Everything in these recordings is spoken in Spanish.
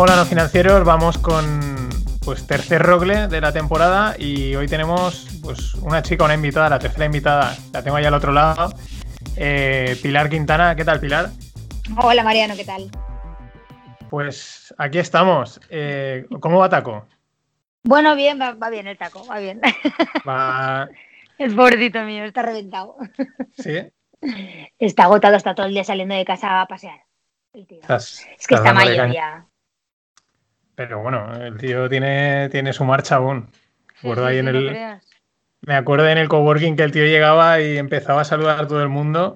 Hola no financieros, vamos con pues tercer rogle de la temporada y hoy tenemos pues una chica, una invitada, la tercera invitada, la tengo ahí al otro lado, eh, Pilar Quintana, ¿qué tal Pilar? Hola Mariano, ¿qué tal? Pues aquí estamos. Eh, ¿Cómo va Taco? Bueno, bien, va, bien el taco, va bien. Va... El pobrecito mío, está reventado. ¿Sí? Está agotado, está todo el día saliendo de casa a pasear. El tío. Estás- es que está mayor ya. Pero bueno, el tío tiene, tiene su marcha aún. Ahí en el-. Me acuerdo en el coworking que el tío llegaba y empezaba a saludar a todo el mundo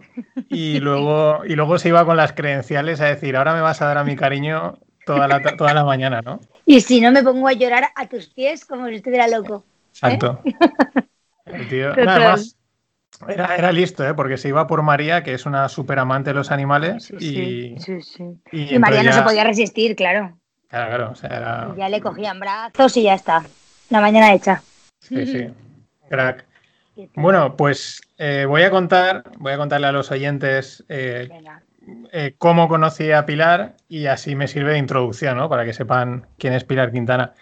y luego, y luego se iba con las credenciales a decir, ahora me vas a dar a mi cariño toda la, toda la mañana, ¿no? Y si no me pongo a llorar a tus pies como si estuviera loco. Exacto. El tío, además, era, era listo, ¿eh? porque se iba por María, que es una súper amante de los animales, Sí, y, sí, sí, y Y María no se podía resistir, claro. Claro, claro, o sea, era- Ya le cogían brazos y ya está. La mañana hecha. sí, sí, crack. Bueno, pues eh, voy a contar, voy a contarle a los oyentes eh, eh, cómo conocí a Pilar y así me sirve de introducción, ¿no? Para que sepan quién es Pilar Quintana.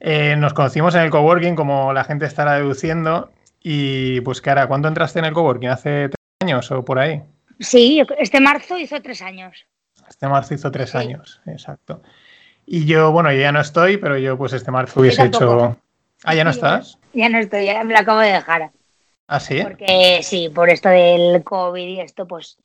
Eh, nos conocimos en el coworking, como la gente estará deduciendo, y pues cara, ¿cuándo entraste en el coworking? ¿Hace tres años o por ahí? Sí, este marzo hizo tres años. Este marzo hizo tres Sí. años, exacto. Y yo, bueno, yo ya no estoy, pero yo pues este marzo hubiese hecho... Ah, ¿ya no estás? Ya no estoy, ya me lo acabo de dejar. Ah, sí. Porque sí, por esto del COVID y esto, pues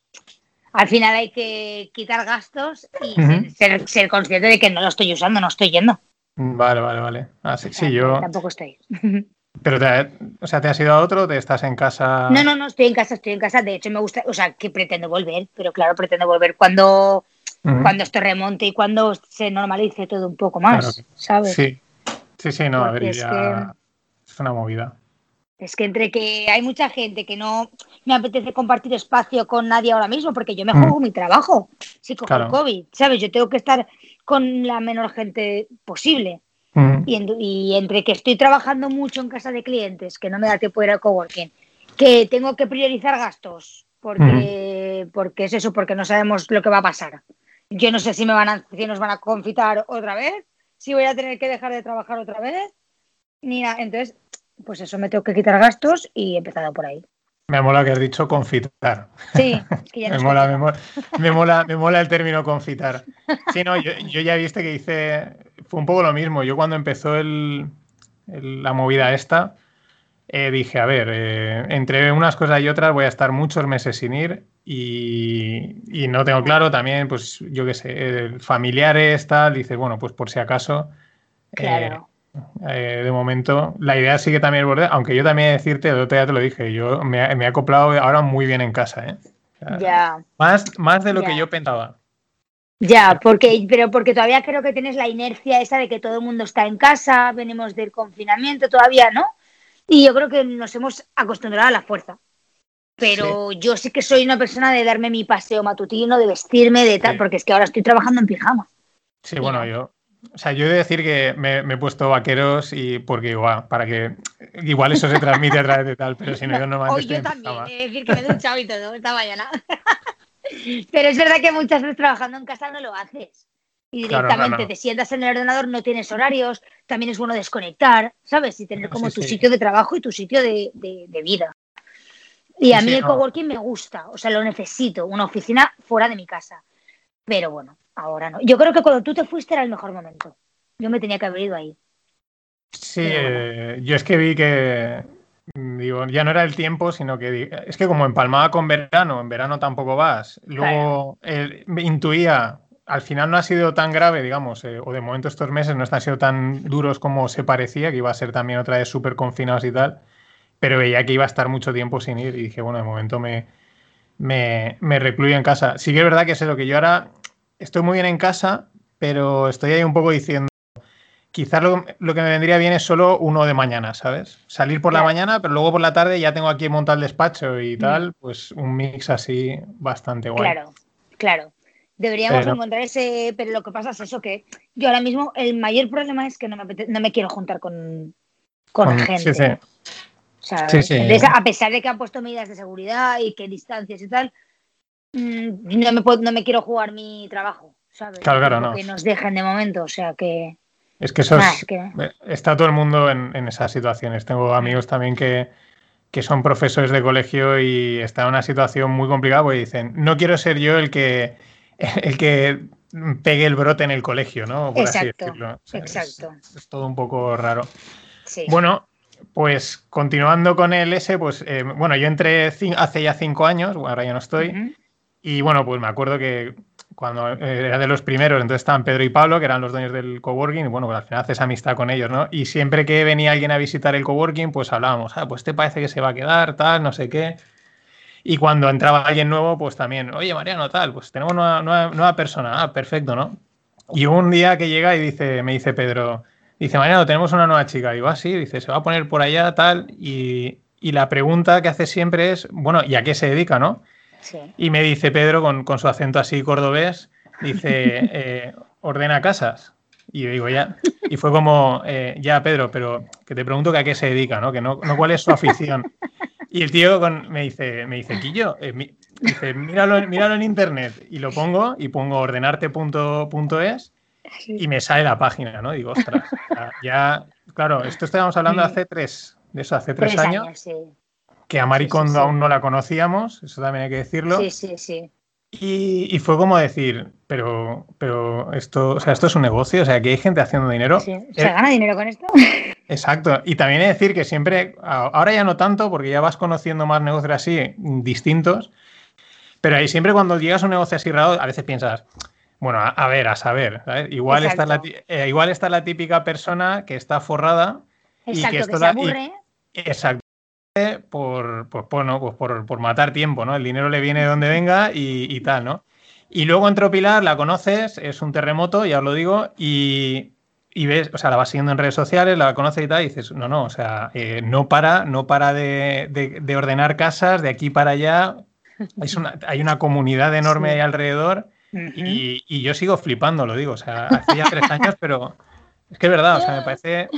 al final hay que quitar gastos y ser, ser consciente de que no lo estoy usando, no estoy yendo. Vale, vale, vale. Ah, sí, O sea, sí, yo... Tampoco estoy. Pero, te, o sea, ¿te has ido a otro? ¿Te estás en casa? No, no, no, estoy en casa, estoy en casa. De hecho, me gusta, o sea, que pretendo volver, pero claro, pretendo volver cuando, Cuando esto remonte y cuando se normalice todo un poco más, Claro. ¿sabes? Sí, sí, sí, no, a ver, es ya es una movida. Es que entre que hay mucha gente que no me apetece compartir espacio con nadie ahora mismo, porque yo me Mm. juego mi trabajo si cojo Claro. el COVID, ¿sabes? Yo tengo que estar con la menor gente posible. Y, en- y entre que estoy trabajando mucho en casa de clientes, que no me da tiempo ir al coworking, que tengo que priorizar gastos, porque, porque es eso, porque no sabemos lo que va a pasar. Yo no sé si me van a, si nos van a confitar otra vez, si voy a tener que dejar de trabajar otra vez, ni nada. Entonces, pues eso, me tengo que quitar gastos y he empezado por ahí. Me mola que has dicho confitar. Sí, es que ya Me mola, me, mola, me, mola, me mola el término confitar. Sí, no, yo, yo ya viste que hice. Fue un poco lo mismo. Yo cuando empezó el, el- la movida esta, eh, dije, a ver, eh, entre unas cosas y otras voy a estar muchos meses sin ir y, y no tengo claro también, pues yo qué sé, eh, familiares, tal. Dices, bueno, pues por si acaso. eh, Claro. eh, de momento, la idea sigue también el borde, aunque yo también decirte, el otro día te lo dije, yo me, me he acoplado ahora muy bien en casa, ¿eh? O sea, Ya, Más, más de lo que yo pensaba. ya, porque, pero porque todavía creo que tienes la inercia esa de que todo el mundo está en casa, venimos del confinamiento todavía, ¿no? Y yo creo que nos hemos acostumbrado a la fuerza. Pero yo sí que soy una persona de darme mi paseo matutino, de vestirme, de tal, Sí. porque es que ahora estoy trabajando en pijama. Sí, bueno, yo. O sea, yo he de decir que me, me he puesto vaqueros y porque igual, para que igual eso se transmite a través de tal, pero si no, yo normalmente Hoy estoy yo en también, he de decir que me he duchado y todo esta mañana. Pero es verdad que muchas veces trabajando en casa no lo haces. Y Claro, directamente te sientas en el ordenador, no tienes horarios, también es bueno desconectar, ¿sabes? Y tener como Sí, tu sitio de trabajo y tu sitio de, de- de vida. Y a mí sí, el no. coworking me gusta, o sea, lo necesito, una oficina fuera de mi casa. Pero bueno, ahora no. Yo creo que cuando tú te fuiste era el mejor momento. Yo me tenía que haber ido ahí. Sí, bueno. eh, yo es que vi que, mm, digo, ya no era el tiempo, sino que es que como empalmaba con verano, en verano tampoco vas. Luego eh, me intuía, al final no ha sido tan grave, digamos, eh, o de momento estos meses no han sido tan duros como se parecía, que iba a ser también otra vez súper confinados y tal, pero veía que iba a estar mucho tiempo sin ir y dije, bueno, de momento me, me, me recluyo en casa. Sí que es verdad que es lo que yo ahora estoy muy bien en casa, pero estoy ahí un poco diciendo. Quizás lo, lo que me vendría bien es solo uno de mañana, ¿sabes? Salir por la mañana, pero luego por la tarde ya tengo aquí montado el despacho y Mm. tal, pues un mix así bastante guay. Claro, claro. Deberíamos Pero- encontrar ese, pero lo que pasa es eso, que yo ahora mismo el mayor problema es que no me, apete- no me quiero juntar con, con Con- gente. sí, sí. O sea, Sí, sí. entonces, a pesar de que han puesto medidas de seguridad y que distancias y tal, mm, no, me puedo- no me quiero jugar mi trabajo, ¿sabes? Claro, claro, no. Que nos dejen de momento, o sea que... Es que eso es, está todo el mundo en, esas situaciones. Tengo amigos también que, que, son profesores de colegio y están en una situación muy complicada porque dicen, no quiero ser yo el que, el que pegue el brote en el colegio, ¿no? exacto, exacto. Es, todo un poco raro. Bueno, pues continuando con el S, pues eh, bueno, yo entré hace ya cinco años, ahora ya no estoy, y bueno, pues me acuerdo que cuando eh, era de los primeros, entonces estaban Pedro y Pablo, que eran los dueños del coworking, y bueno, pues al final haces amistad con ellos, ¿no? Y siempre que venía alguien a visitar el coworking, pues hablábamos, ah, pues te parece que se va a quedar, tal, no sé qué. Y cuando entraba alguien nuevo, pues también, oye, Mariano, tal, pues tenemos una nueva, persona, ah, perfecto, ¿no? Y un día que llega y dice, me dice Pedro, dice, Mariano, tenemos una nueva chica. Digo, ah, sí, dice, se va a poner por allá, tal, y, y la pregunta que hace siempre es, bueno, ¿y a qué se dedica, no? Y me dice Pedro con, su acento así cordobés, dice, eh, ordena casas. Y yo digo, ya. Y fue como, eh, ya, Pedro, pero que te pregunto que a qué se dedica, ¿no? Que no, no cuál es su afición. Y el tío me dice, me dice, Quillo, eh, dice, míralo, en internet. Y lo pongo y pongo ordenarte.es y me sale la página, ¿no? Digo, ostras, ya, claro, esto estábamos hablando hace tres, de eso, hace tres, años. Que a Maricondo aún no la conocíamos, eso también hay que decirlo. Sí, sí, sí. Y, fue como decir, pero, pero esto, o sea, esto es un negocio, o sea, que hay gente haciendo dinero. Sí. ¿Se gana dinero con esto? Exacto. Y también hay que decir que siempre, ahora ya no tanto, porque ya vas conociendo más negocios así distintos, pero ahí siempre cuando llegas a un negocio así raro, a veces piensas, bueno, a, ver, a saber, Igual está, la, eh, igual está la típica persona que está forrada y que, esto se aburre. exacto por, por, bueno, pues por, por, matar tiempo, ¿no? El dinero le viene de donde venga y, tal, ¿no? Y luego entró Pilar, la conoces, es un terremoto, ya os lo digo, y, y, ves, o sea, la vas siguiendo en redes sociales, la conoces y tal, y dices, no, no, o sea, eh, no para, no para de, de, ordenar casas de aquí para allá. Es una, hay una comunidad enorme ahí alrededor y, y, yo sigo flipando, lo digo, o sea, hace ya tres años, pero es que es verdad, o sea, me parece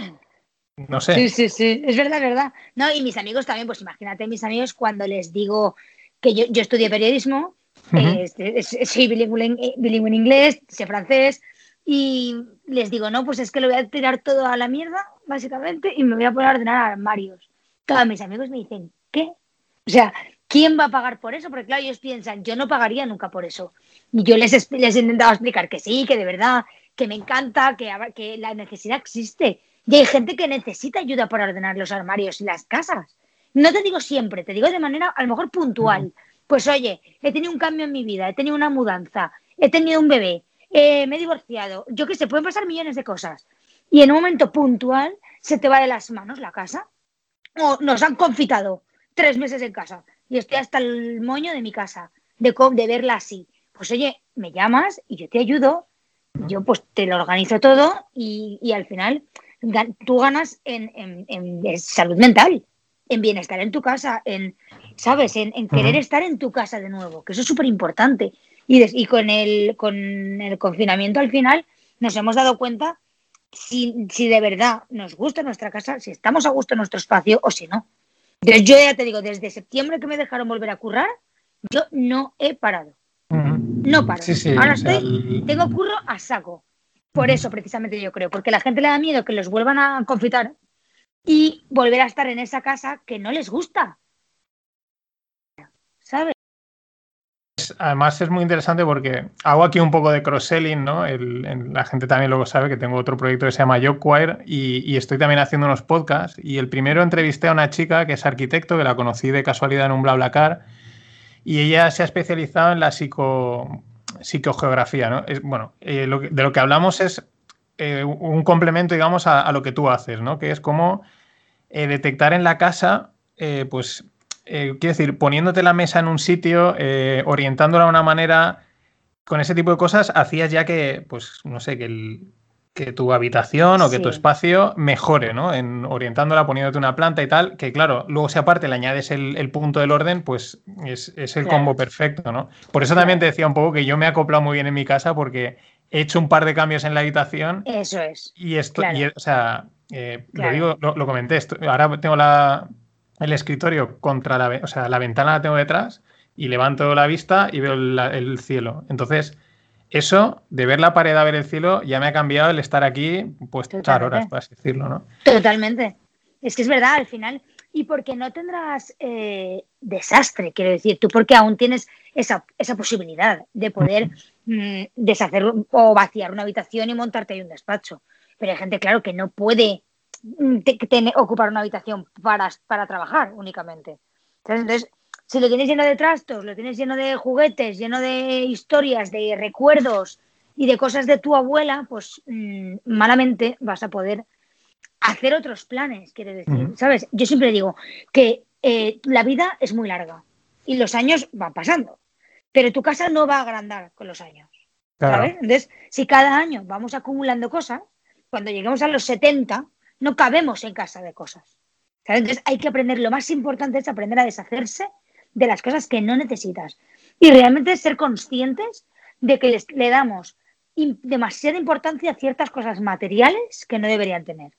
no sé. Sí, sí, sí, es verdad, es verdad. No, y mis amigos también, pues imagínate mis amigos cuando les digo que yo, yo estudié periodismo, este, soy bilingüe, en inglés, sé francés, y les digo, no, pues es que lo voy a tirar todo a la mierda, básicamente, y me voy a poner a ordenar armarios. Todos mis amigos me dicen, ¿qué? O sea, ¿quién va a pagar por eso? Porque claro, ellos piensan, yo no pagaría nunca por eso. Y yo les, les he intentado explicar que sí, que de verdad, que me encanta, que, que la necesidad existe y hay gente que necesita ayuda para ordenar los armarios y las casas. No te digo siempre, te digo de manera a lo mejor puntual. Pues oye, he tenido un cambio en mi vida, he tenido una mudanza, he tenido un bebé, eh, me he divorciado, yo qué sé, pueden pasar millones de cosas. Y en un momento puntual se te va de las manos la casa. O nos han confitado tres meses en casa y estoy hasta el moño de mi casa, de, de verla así. Pues oye, me llamas y yo te ayudo, yo pues te lo organizo todo y, y al final tú ganas en, salud mental, en bienestar en tu casa, en, ¿sabes? En, querer estar en tu casa de nuevo, que eso es súper importante. Y, y con, el, con el confinamiento al final nos hemos dado cuenta si, si, de verdad nos gusta nuestra casa, si estamos a gusto en nuestro espacio o si no. Entonces, yo ya te digo, desde septiembre que me dejaron volver a currar, yo no he parado. No paro. Ahora estoy, tengo curro a saco. Por eso, precisamente, yo creo, porque a la gente le da miedo que los vuelvan a confitar y volver a estar en esa casa que no les gusta. ¿Sabes? Además es muy interesante porque hago aquí un poco de cross-selling, ¿no? la gente también luego sabe que tengo otro proyecto que se llama Jobquire y, y estoy también haciendo unos podcasts. Y el primero entrevisté a una chica que es arquitecto, que la conocí de casualidad en un BlaBlaCar, y ella se ha especializado en la psico, psicogeografía, ¿no? Bueno, eh, de lo que hablamos es eh, un complemento, digamos, a, lo que tú haces, ¿no? Que es como eh, detectar en la casa, pues, quiero decir, poniéndote la mesa en un sitio, orientándola de una manera, con ese tipo de cosas, hacías ya que, pues, no sé, que el, que tu habitación o que tu espacio mejore, ¿no? En orientándola, poniéndote una planta y tal, que claro, luego si aparte le añades el, punto del orden, pues es, el combo perfecto, ¿no? Por eso también te decía un poco que yo me he acoplado muy bien en mi casa porque he hecho un par de cambios en la habitación. Eso es. Y esto, o sea, eh, lo digo, lo, comenté, esto, ahora tengo la, el escritorio contra la, o sea, la ventana la tengo detrás y levanto la vista y veo el cielo. Entonces eso, de ver la pared a ver el cielo, ya me ha cambiado el estar aquí, pues echar horas, por así decirlo, ¿no? Totalmente. Es que es verdad, al final, y porque no tendrás eh, desastre, quiero decir, tú porque aún tienes esa, esa posibilidad de poder mm, deshacer o vaciar una habitación y montarte ahí un despacho. Pero hay gente, claro, que no puede mm, ocupar una habitación para, para trabajar únicamente. Entonces, si lo tienes lleno de trastos, lo tienes lleno de juguetes, lleno de historias, de recuerdos y de cosas de tu abuela, pues mm, malamente vas a poder hacer otros planes, quiere decir. ¿Sabes? Yo siempre digo que eh, la vida es muy larga y los años van pasando, pero tu casa no va a agrandar con los años. ¿Sabes? Entonces, si cada año vamos acumulando cosas, cuando lleguemos a los 70, no cabemos en casa de cosas. Entonces, hay que aprender, lo más importante es aprender a deshacerse de las cosas que no necesitas. Y realmente ser conscientes de que le damos demasiada importancia a ciertas cosas materiales que no deberían tener.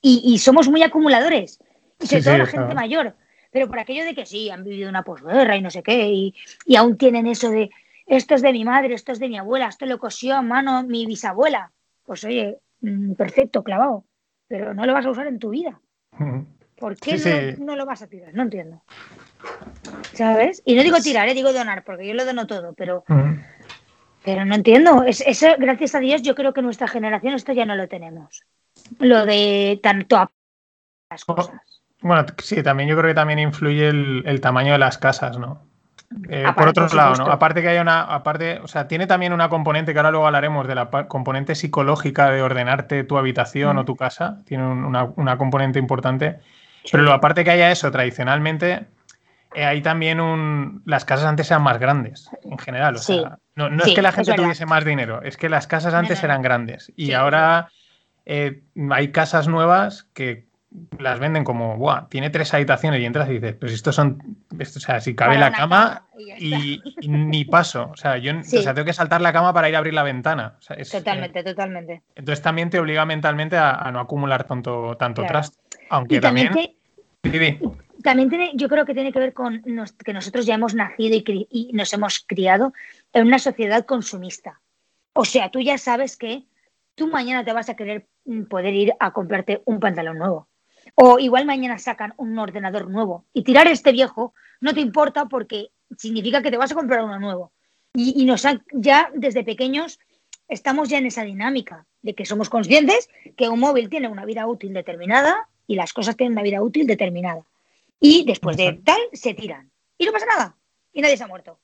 Y, somos muy acumuladores, y sobre todo la gente mayor. Pero por aquello de que sí, han vivido una posguerra y no sé qué, y, y aún tienen eso de esto es de mi madre, esto es de mi abuela, esto lo cosió a mano mi bisabuela. Pues oye, mm, perfecto, clavado, pero no lo vas a usar en tu vida. ¿Por qué no, lo vas a tirar? No entiendo. ¿Sabes? Y no digo tirar, ¿eh? digo donar, porque yo lo dono todo, pero, pero no entiendo. Es, eso, gracias a Dios, yo creo que nuestra generación esto ya no lo tenemos. Lo de tanto a las cosas. Bueno, sí, también yo creo que también influye el, tamaño de las casas, ¿no? Eh, por otro lado, ¿no? Aparte que hay una, aparte, o sea, tiene también una componente que ahora luego hablaremos de la componente psicológica de ordenarte tu habitación o tu casa. Tiene una, una componente importante pero lo aparte que haya eso, tradicionalmente, hay también un. Las casas antes eran más grandes, en general. O sea, no, es que la gente tuviese más dinero, es que las casas antes eran grandes. Y ahora eh, hay casas nuevas que las venden como, ¡buah! Tiene tres habitaciones y entras y dices, pues estos son. o sea, si cabe la cama, y, ni paso. O sea, yo o sea, tengo que saltar la cama para ir a abrir la ventana. totalmente, totalmente. Entonces también te obliga mentalmente a, no acumular tanto, tanto traste. Aunque también. También, tiene, yo creo que tiene que ver con que nosotros ya hemos nacido y, nos hemos criado en una sociedad consumista. O sea, tú ya sabes que tú mañana te vas a querer mm, poder ir a comprarte un pantalón nuevo. O igual mañana sacan un ordenador nuevo. Y tirar este viejo no te importa porque significa que te vas a comprar uno nuevo. Y, y nos han, ya desde pequeños estamos ya en esa dinámica de que somos conscientes que un móvil tiene una vida útil determinada y las cosas tienen una vida útil determinada. Y después de tal, se tiran. Y no pasa nada. Y nadie se ha muerto.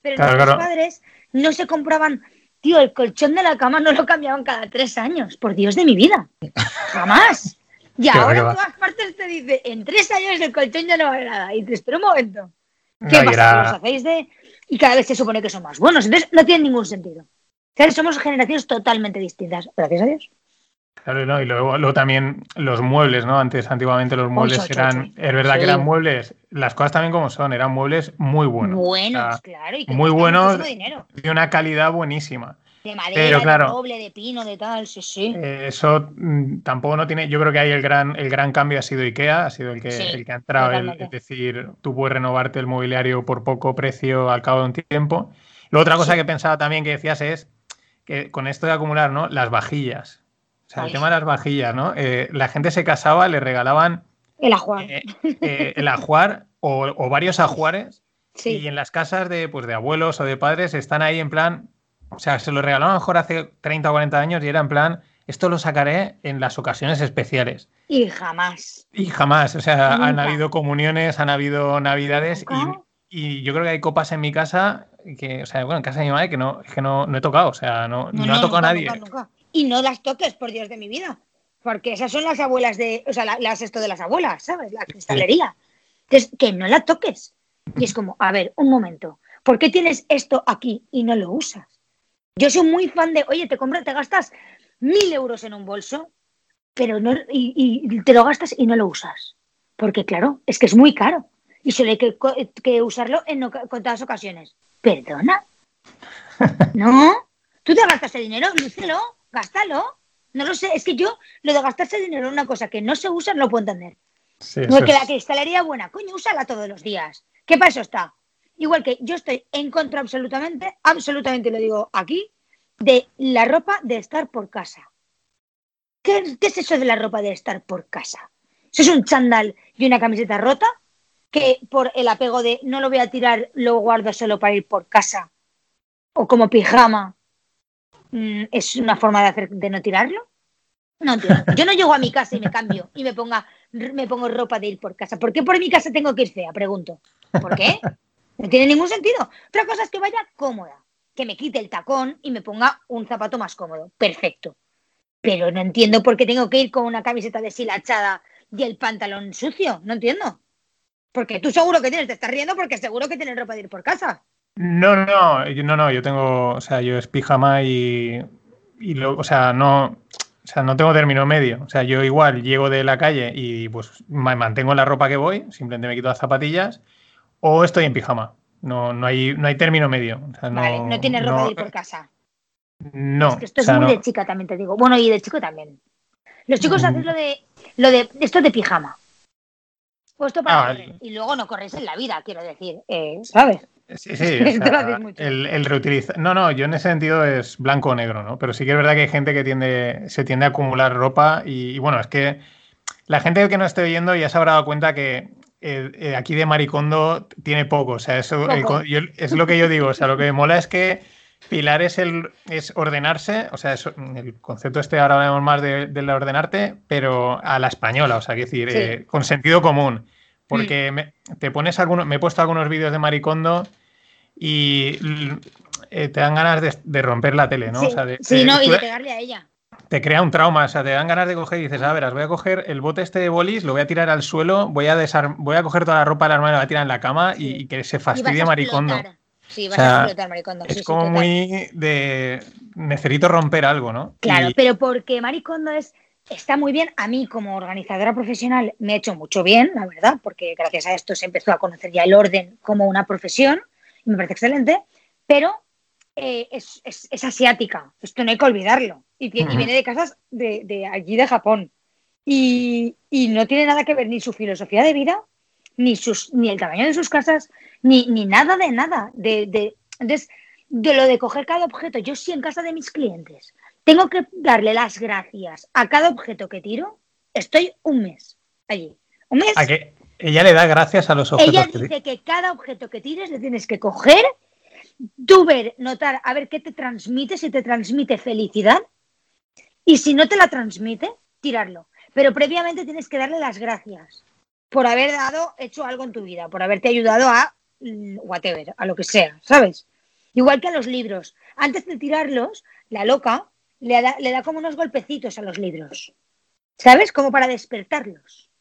Pero nuestros padres no se compraban, tío, el colchón de la cama no lo cambiaban cada tres años. Por Dios de mi vida. Jamás. Y ahora en todas partes te dice, en tres años el colchón ya no vale nada. Y te espera un momento. ¿Qué pasa? Los hacéis de... Y cada vez se supone que son más buenos. Entonces no tiene ningún sentido. somos generaciones totalmente distintas. Gracias a Dios. Claro, ¿no? y luego, también los muebles, ¿no? Antes, antiguamente los muebles eran, es verdad que eran muebles, las cosas también como son, eran muebles muy buenos. Buenos, claro, y muy buenos, de una calidad buenísima. De madera, claro, de roble, de pino, de tal, sí, sí. Eh, eso mm, tampoco no tiene, yo creo que ahí el gran, el gran cambio ha sido IKEA, ha sido el que, el que ha entrado, es decir, tú puedes renovarte el mobiliario por poco precio al cabo de un tiempo. Luego otra cosa que pensaba también que decías es que con esto de acumular, ¿no? Las vajillas sea, el tema de las vajillas, ¿no? Eh, la gente se casaba, le regalaban. El ajuar. Eh, eh, el ajuar o, varios ajuares. Sí. Y en las casas de, pues, de abuelos o de padres están ahí en plan. O sea, se lo regalaron a lo mejor hace 30 o 40 años y era en plan. Esto lo sacaré en las ocasiones especiales. Y jamás. Y jamás. O sea, han habido comuniones, han habido navidades y, yo creo que hay copas en mi casa que, o sea, bueno, en casa de mi madre que no, que no, he tocado. O sea, no, no, ha tocado nadie y no las toques, por Dios de mi vida. Porque esas son las abuelas de, o sea, las esto de las abuelas, ¿sabes? La cristalería. Entonces, que no la toques. Y es como, a ver, un momento, ¿por qué tienes esto aquí y no lo usas? Yo soy muy fan de, oye, te compras, te gastas mil euros en un bolso, pero no, y, te lo gastas y no lo usas. Porque claro, es que es muy caro. Y solo hay que, que usarlo en contadas ocasiones. ¿Perdona? ¿No? ¿Tú te gastas el dinero? Lúcelo gástalo. No lo sé, es que yo lo de gastarse dinero en una cosa que no se usa no lo puedo entender. no es que la cristalería buena, coño, úsala todos los días. ¿Qué para eso está? igual que yo estoy en contra absolutamente, absolutamente lo digo aquí, de la ropa de estar por casa. ¿Qué, es eso de la ropa de estar por casa? ¿Eso es un chándal y una camiseta rota? Que por el apego de no lo voy a tirar, lo guardo solo para ir por casa. O como pijama. Mm, ¿Es una forma de hacer de no tirarlo? No, tío. Yo no llego a mi casa y me cambio y me, ponga, me pongo ropa de ir por casa. ¿Por qué por mi casa tengo que ir fea? Pregunto. ¿Por qué? No tiene ningún sentido. Otra cosa es que vaya cómoda, que me quite el tacón y me ponga un zapato más cómodo. Perfecto. Pero no entiendo por qué tengo que ir con una camiseta deshilachada y el pantalón sucio. No entiendo. Porque tú seguro que tienes, te estás riendo porque seguro que tienes ropa de ir por casa. No, no, no, no, yo tengo, o sea, yo es pijama y, y lo, o sea, no, o sea, no tengo término medio. O sea, yo igual llego de la calle y pues mantengo la ropa que voy, simplemente me quito las zapatillas, o estoy en pijama. No, no, hay, no hay término medio. no, vale, no tienes ropa de ir por casa. No. Es que esto es muy de chica, también te digo. Bueno, y de chico también. Los chicos mm. hacen lo de, lo de esto de pijama. Puesto para ah, y luego no corres en la vida, quiero decir, eh, ¿sabes? Sí, sí, el, el reutilizar. No, no, yo en ese sentido es blanco o negro, ¿no? Pero sí que es verdad que hay gente que tiende, se tiende a acumular ropa y, bueno, es que la gente que no esté oyendo ya se habrá dado cuenta que eh, eh, aquí de Maricondo tiene poco, o sea, eso es lo que yo digo, o sea, lo que me mola es que Pilar es, el, es ordenarse, o sea, el concepto este ahora hablamos más de, de ordenarte, pero a la española, o sea, que decir, eh, con sentido común. Porque mm. me, te pones algunos, me he puesto algunos vídeos de Maricondo y eh, te dan ganas de, romper la tele, ¿no? Sí, o sea, de, sí no, y de pegarle a ella. Te crea un trauma, o sea, te dan ganas de coger y dices, a ver, voy a coger el bote este de bolis, lo voy a tirar al suelo, voy a voy a coger toda la ropa de la hermana y la voy a tirar en la cama y, que se fastidie Maricondo. Sí, vas a explotar Maricondo. Es como muy de necesito romper algo, ¿no? Claro, pero porque Maricondo es está muy bien. A mí, como organizadora profesional, me ha hecho mucho bien, la verdad, porque gracias a esto se empezó a conocer ya el orden como una profesión me parece excelente, pero eh, es, asiática, esto no hay que olvidarlo, y, viene de casas de, allí de Japón, y, no tiene nada que ver ni su filosofía de vida, ni, sus, ni el tamaño de sus casas, ni, ni nada de nada, de, de, de lo de coger cada objeto, yo sí en casa de mis clientes tengo que darle las gracias a cada objeto que tiro, estoy un mes allí. Un mes. ¿A qué? Ella le da gracias a los objetos. Ella dice que cada objeto que tires le tienes que coger, tú ver, notar, a ver qué te transmite, si te transmite felicidad. Y si no te la transmite, tirarlo. Pero previamente tienes que darle las gracias por haber dado, hecho algo en tu vida, por haberte ayudado a mm, whatever, a lo que sea, ¿sabes? Igual que a los libros. Antes de tirarlos, la loca le da, le da como unos golpecitos a los libros. ¿Sabes? Como para despertarlos.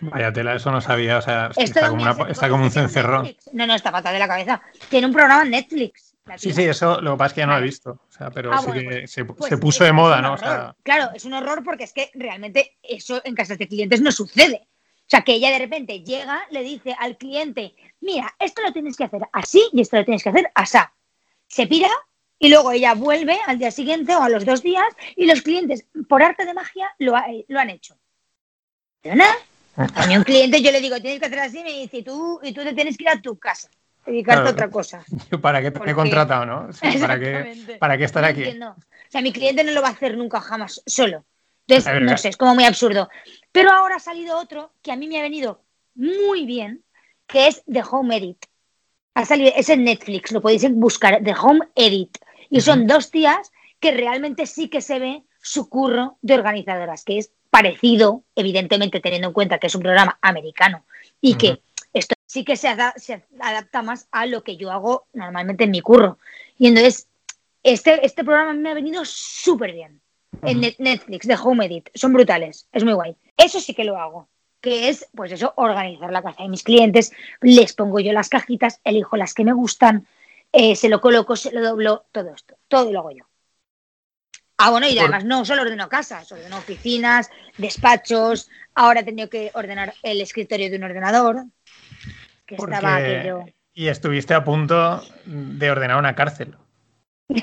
Vaya tela, eso no sabía. O sea, está como, un cencerrón. No, no, está fatal de la cabeza. Tiene un programa en Netflix. Sí, sí, eso lo que pasa es que ya no lo he visto. O sea, pero ah, sí que pues, se, pues puso de moda, ¿no? Claro, es un horror porque es que realmente eso en casas de clientes no sucede. O sea, que ella de repente llega, le dice al cliente, mira, esto lo tienes que hacer así y esto lo tienes que hacer asá. Se pira y luego ella vuelve al día siguiente o a los dos días y los clientes, por arte de magia, lo, lo han hecho. ¿De nada? A mí un cliente yo le digo, tienes que hacer así, me dice, tú, y tú te tienes que ir a tu casa, dedicarte a otra cosa. ¿Para qué te he contratado, no? ¿Para, qué, ¿Para qué estar aquí? O sea, mi cliente no lo va a hacer nunca, jamás, solo. Entonces, no sé, es como muy absurdo. Pero ahora ha salido otro que a mí me ha venido muy bien, que es The Home Edit. Ha salido, es en Netflix, lo podéis buscar, The Home Edit. Y son dos tías que realmente sí que se ve su curro de organizadoras, que es parecido, evidentemente teniendo en cuenta que es un programa americano y que esto sí que se, adapta más a lo que yo hago normalmente en mi curro. Y entonces, este, este programa me ha venido súper bien. En Netflix, de Home Edit, son brutales, es muy guay. Eso sí que lo hago, que es, pues eso, organizar la casa de mis clientes, les pongo yo las cajitas, elijo las que me gustan, eh, se lo coloco, se lo doblo, todo esto, todo lo hago yo. Ah, bueno, y además no solo ordeno casas, ordeno oficinas, despachos. Ahora he tenido que ordenar el escritorio de un ordenador. Que estaba aquello. Y estuviste a punto de ordenar una cárcel. no,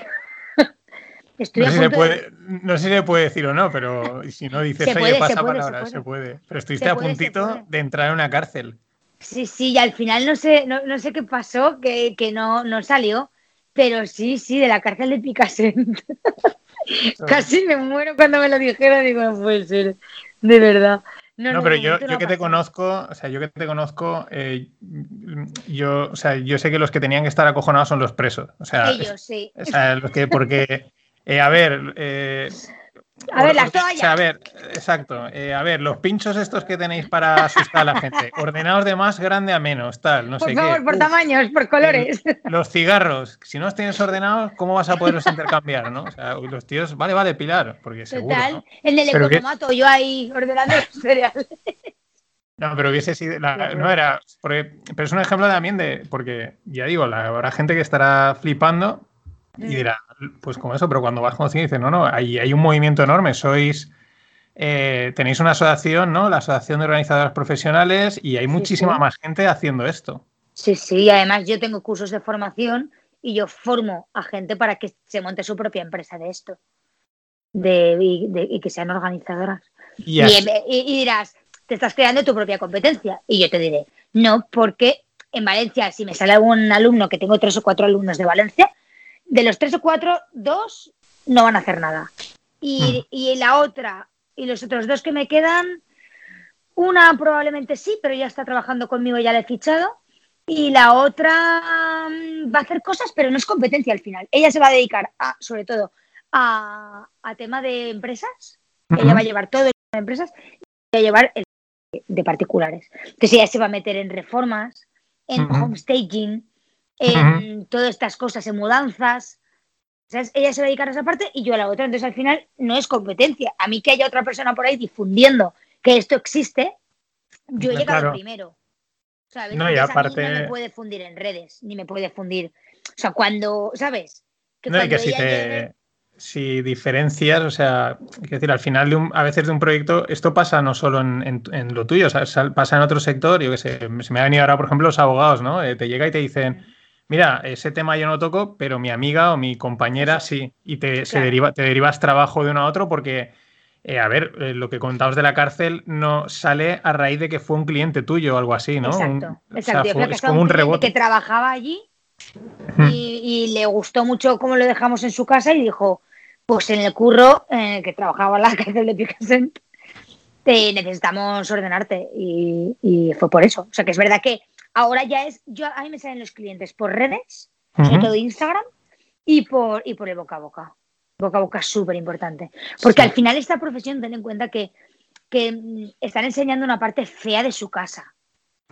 sé si se puede, no, sé si se puede decir o no, pero si no dices, oye, pasa para ahora, se puede. Pero estuviste a puntito de entrar en una cárcel. Sí, sí, y al final no sé, no, no sé qué pasó, que, que no, no salió, pero sí, sí, de la cárcel de Picasso. Casi me muero cuando me lo dijeron, digo, no puede ser, de verdad. No, pero yo, yo que te conozco, o sea, yo que te conozco, eh, yo, o sea, yo sé que los que tenían que estar acojonados son los presos. O sea, Ellos, sí. O sea, los que, porque, eh, a ver, eh, a ver, las toallas. a ver, exacto. Eh, a ver, los pinchos estos que tenéis para asustar a la gente. Ordenados de más grande a menos, tal, no por sé favor, qué. por tamaños, por colores. los cigarros, si no los tienes ordenados, ¿cómo vas a poderlos intercambiar, no? O sea, los tíos, vale, vale, Pilar, porque seguro. Total, ¿no? el del que- ecotomato, yo ahí ordenando los cereales. No, pero hubiese sido. la- no era. porque- pero es un ejemplo también de. Porque, ya digo, la- habrá gente que estará flipando y Mm. dirá, pues como eso, pero cuando vas conociendo, dices, no, no, hay, hay un movimiento enorme. Sois. eh, tenéis una asociación, ¿no? La Asociación de Organizadoras Profesionales, y hay Sí, muchísima sí. más gente haciendo esto. Sí, sí, y además yo tengo cursos de formación y yo formo a gente para que se monte su propia empresa de esto. De, y, de- y que sean organizadoras. Y Y, dirás, te estás creando tu propia competencia. Y yo te diré, no, porque en Valencia, si me sale algún alumno, que tengo tres o cuatro alumnos de Valencia, de los tres o cuatro, dos no van a hacer nada. Y, y la otra, y los otros dos que me quedan, una probablemente sí, pero ya está trabajando conmigo, ya la he fichado. Y la otra mm, va a hacer cosas, pero no es competencia al final. Ella se va a dedicar a, sobre todo, a, a tema de empresas. Ella va a llevar todo el tema de empresas y va a llevar el de particulares. Entonces ella se va a meter en reformas, en homestaging, en todas estas cosas, en mudanzas. Sea, ella se va a dedicar a esa parte y yo a la otra. Entonces al final no es competencia. A mí que haya otra persona por ahí difundiendo que esto existe, yo he No, llegado claro. primero. ¿Sabes? No, y Entonces, a mí aparte- no me puede fundir en redes, ni me puede fundir. O sea, cuando, ¿sabes? Que No, y que si te llegue- si diferencias, o sea, quiero decir, al final de un, a veces de un proyecto, esto pasa no solo en, en- en lo tuyo, o sea, sal- pasa en otro sector, yo qué sé, se me ha venido ahora, por ejemplo, los abogados, ¿no? Eh, te llega y te dicen, mira, ese tema yo no toco, pero mi amiga o mi compañera sí, y te, se Claro. deriva, te derivas trabajo de uno a otro porque, eh, a ver, eh, lo que contabas de la cárcel no sale a raíz de que fue un cliente tuyo o algo así, ¿no? Un- Exacto, o sea, exacto. Fue- es como un rebote. que trabajaba allí y, y le gustó mucho cómo lo dejamos en su casa y dijo, pues en el curro en el que trabajaba en la cárcel de Picasso, te necesitamos ordenarte y, y fue por eso. O sea que es verdad que ahora ya es, yo a mí me salen los clientes por redes, sobre todo Instagram y por, y por el boca a boca. Boca a boca es súper importante. Porque Sí. al final esta profesión, ten en cuenta que, que mm, están enseñando una parte fea de su casa.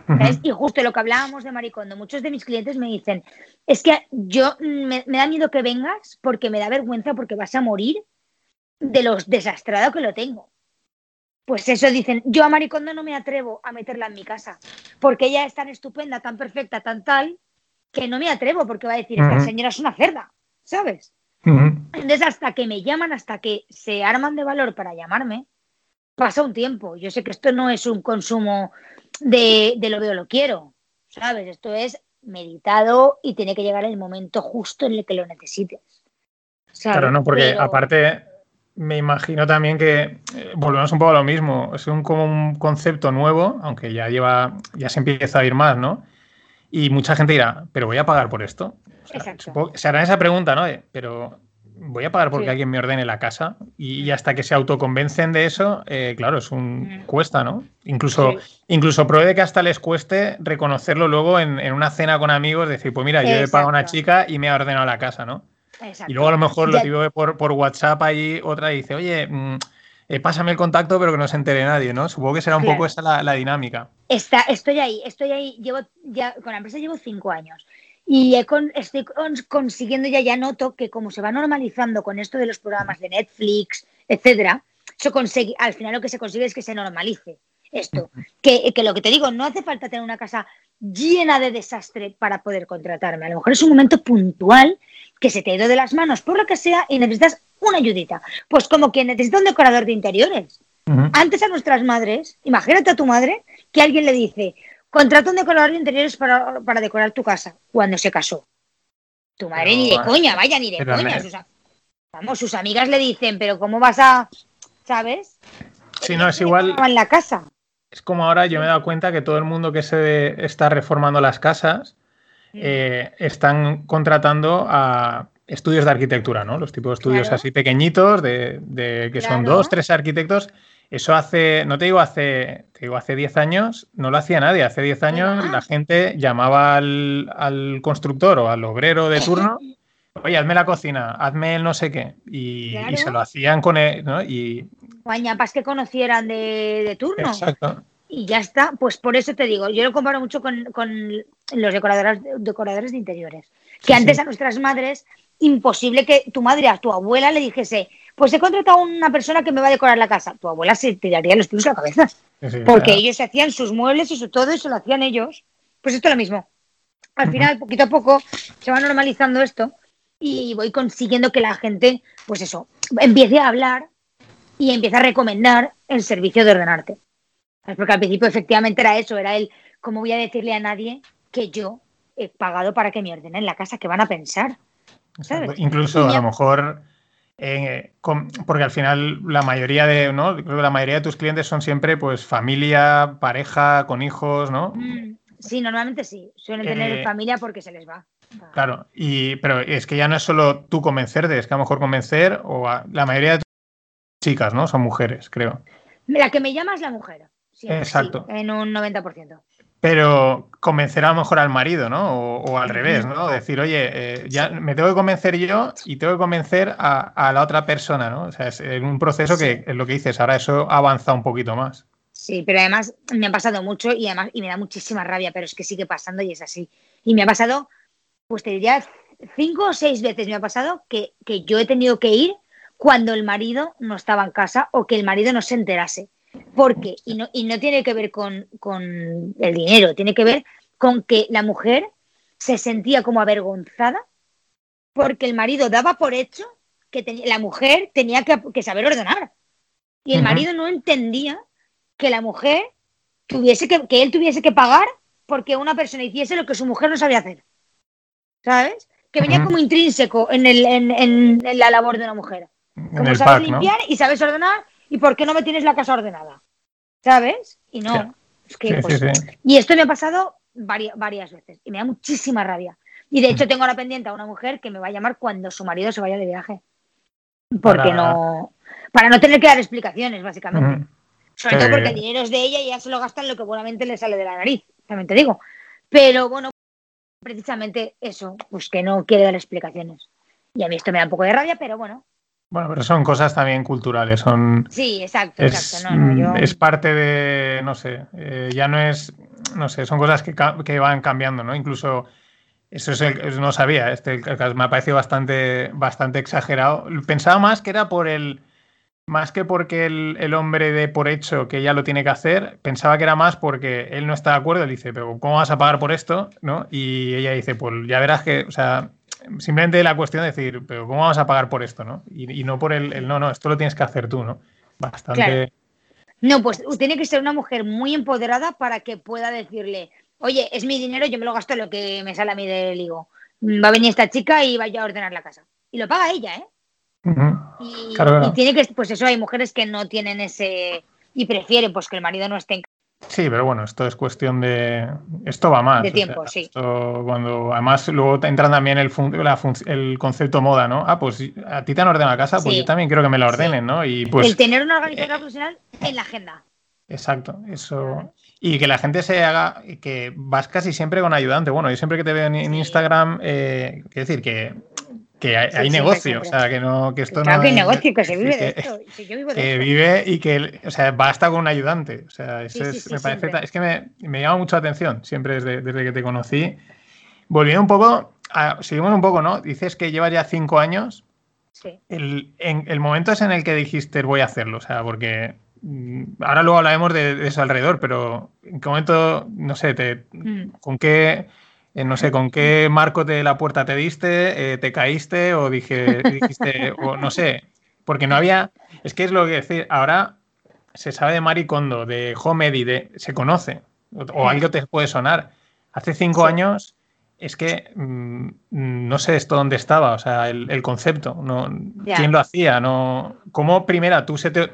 ¿sabes? Y justo lo que hablábamos de Maricondo, muchos de mis clientes me dicen, es que yo mm, me, me da miedo que vengas porque me da vergüenza porque vas a morir de los desastrado que lo tengo. Pues eso dicen, yo a Maricondo no me atrevo a meterla en mi casa, porque ella es tan estupenda, tan perfecta, tan tal, que no me atrevo porque va a decir, esta Ujú. señora es una cerda, ¿sabes? Entonces, hasta que me llaman, hasta que se arman de valor para llamarme, pasa un tiempo. Yo sé que esto no es un consumo de, de lo veo, lo quiero, ¿sabes? Esto es meditado y tiene que llegar el momento justo en el que lo necesites. ¿sabes? Claro, no, porque Pero- aparte me imagino también que eh, volvemos un poco a lo mismo. Es un, como un concepto nuevo, aunque ya lleva, ya se empieza a ir más, ¿no? Y mucha gente dirá, pero voy a pagar por esto. O sea, Exacto. supongo se harán esa pregunta, ¿no? De, pero voy a pagar porque Sí. alguien me ordene la casa. Y, y hasta que se autoconvencen de eso, eh, claro, es un Mm. cuesta, ¿no? Incluso, Sí. incluso puede que hasta les cueste reconocerlo luego en, en una cena con amigos, decir, pues mira, yo he pagado a una Exacto. chica y me ha ordenado la casa, ¿no? Exacto. Y luego a lo mejor lo digo por, por WhatsApp ahí otra dice, oye, mm, eh, pásame el contacto pero que no se entere nadie, ¿no? Supongo que será un Claro. poco esa la, la dinámica. Está, estoy ahí, estoy ahí, llevo ya con la empresa llevo cinco años y he con- estoy con- consiguiendo ya, ya noto que como se va normalizando con esto de los programas de Netflix, etcétera, eso consigue, al final lo que se consigue es que se normalice esto. Que, que lo que te digo, no hace falta tener una casa llena de desastre para poder contratarme. A lo mejor es un momento puntual que se te ha ido de las manos por lo que sea y necesitas una ayudita. Pues como quien necesita un decorador de interiores. Antes a nuestras madres, imagínate a tu madre que alguien le dice, contrata un decorador de interiores para, para decorar tu casa cuando se casó. Tu madre Pero, ni de coña, vaya, ni de coña. Sus, vamos, sus amigas le dicen, pero ¿cómo vas a, sabes? Sí, no, es ¿Qué igual, en la casa. Es como ahora yo me he dado cuenta que todo el mundo que se está reformando las casas mm. eh, están contratando a estudios de arquitectura, ¿no? Los tipos de estudios así pequeñitos, de, que son dos, tres arquitectos. Eso hace, no te digo hace, te digo hace 10 años, no lo hacía nadie. Hace 10 años la gente llamaba al, constructor o al obrero de turno, oye, hazme la cocina, hazme el no sé qué. Y, se lo hacían con él, ¿no? Y... Guañapas que conocieran de, de turno. Exacto y ya está. Pues por eso te digo, yo lo comparo mucho con, los decoradores, decoradores de interiores. Que antes a nuestras madres, imposible que tu madre a tu abuela le dijese, pues he contratado a una persona que me va a decorar la casa. Tu abuela se tiraría los pies a la cabeza. porque ellos hacían sus muebles y su todo eso lo hacían ellos. Pues esto es lo mismo. Al final, poquito a poco, se va normalizando esto y voy consiguiendo que la gente, pues eso, empiece a hablar y empiece a recomendar el servicio de ordenarte. Porque al principio efectivamente era eso, era el, ¿cómo voy a decirle a nadie que yo he pagado para que me ordenen en la casa? ¿Qué van a pensar? Incluso a lo mejor, eh, porque al final la mayoría de, ¿no? la mayoría de tus clientes son siempre pues familia, pareja, con hijos, ¿no? Mm, sí, normalmente sí. Suelen tener familia porque se les va. Claro, y, pero es que ya no es solo tú convencerte, es que a lo mejor convencer, o la mayoría de chicas, ¿no? Son mujeres, creo. La que me llama es la mujer. Exacto. en un 90%. Pero convencer a lo mejor al marido, ¿no? O, al revés, ¿no? Decir, oye, eh, ya me tengo que convencer yo y tengo que convencer a, la otra persona, ¿no? O sea, es un proceso que es lo que dices, ahora eso ha avanzado un poquito más. Sí, pero además me ha pasado mucho y además y me da muchísima rabia, pero es que sigue pasando y es así. Y me ha pasado, pues te diría, cinco o seis veces me ha pasado que, que yo he tenido que ir cuando el marido no estaba en casa o que el marido no se enterase. Porque, y no, y no tiene que ver con, el dinero, tiene que ver con que la mujer se sentía como avergonzada porque el marido daba por hecho que la mujer tenía que, saber ordenar. Y el marido no entendía que la mujer tuviese que, que él tuviese que pagar porque una persona hiciese lo que su mujer no sabía hacer. ¿Sabes? Que venía como intrínseco en, el, en, la labor de una mujer. Como sabes limpiar y sabes ordenar, ¿y por qué no me tienes la casa ordenada? ¿Sabes? Y no. Es que, pues, Y esto me ha pasado varias, varias veces y me da muchísima rabia. Y de hecho tengo la pendiente a una mujer que me va a llamar cuando su marido se vaya de viaje. Porque no. Para no tener que dar explicaciones, básicamente. Sobre todo porque el dinero es de ella y ya se lo gastan lo que buenamente le sale de la nariz, también te digo. Pero bueno, precisamente eso, pues que no quiere dar explicaciones. Y a mí esto me da un poco de rabia, pero bueno, bueno, pero son cosas también culturales, son... Sí, exacto, es, exacto. Es parte de, no sé, eh, ya no es, no sé, son cosas que, que van cambiando, ¿no? Incluso, eso es el, no sabía, este me ha parecido bastante, bastante exagerado. Pensaba más que era por el, más que porque el, el, hombre de por hecho que ya lo tiene que hacer, pensaba que era más porque él no está de acuerdo, él dice, pero ¿cómo vas a pagar por esto? ¿No? Y ella dice, pues ya verás que, o sea, simplemente la cuestión de decir, pero ¿cómo vamos a pagar por esto? ¿no? Y, no por el, no, no, esto lo tienes que hacer tú, ¿no? Bastante. No, pues tiene que ser una mujer muy empoderada para que pueda decirle, oye, es mi dinero, yo me lo gasto lo que me sale a mí del higo. Va a venir esta chica y vaya a ordenar la casa. Y lo paga ella, ¿eh? Y, y, tiene que, pues eso, hay mujeres que no tienen ese y prefieren pues que el marido no esté en Sí, pero bueno, esto es cuestión de. Esto va más. De tiempo, sí. cuando, además, luego entra también el, el concepto moda, ¿no? Ah, pues a ti te han ordenado la casa, pues yo también quiero que me la ordenen, ¿no? Y pues. El tener una organización eh, profesional en la agenda. Exacto, eso. Y que la gente se haga, que vas casi siempre con ayudante. Bueno, yo siempre que te veo en, Instagram, eh, quiero decir que que hay, negocio, o sea, que no, que esto claro no. que hay negocio, que se vive de esto. que vive y que, o sea, basta con un ayudante. O sea, eso es, me parece, es que me, me, llama mucho la atención siempre desde, desde que te conocí. Volviendo un poco, seguimos un poco, ¿no? Dices que llevas ya cinco años. Sí. El, en, el momento es en el que dijiste voy a hacerlo, o sea, porque mm, ahora luego hablaremos de, eso alrededor, pero en qué momento, no sé, te, mm. con qué eh, no sé, ¿con qué marco de la puerta te diste? Eh, ¿Te caíste? ¿O dije, dijiste, o no sé? Porque no había. Es que es lo que decir. Ahora se sabe de Maricondo, de Homedy, de, se conoce. O, algo te puede sonar. Hace cinco años es que mm, no sé esto dónde estaba, o sea, el, concepto, no, quién lo hacía, no, cómo primera tú se te,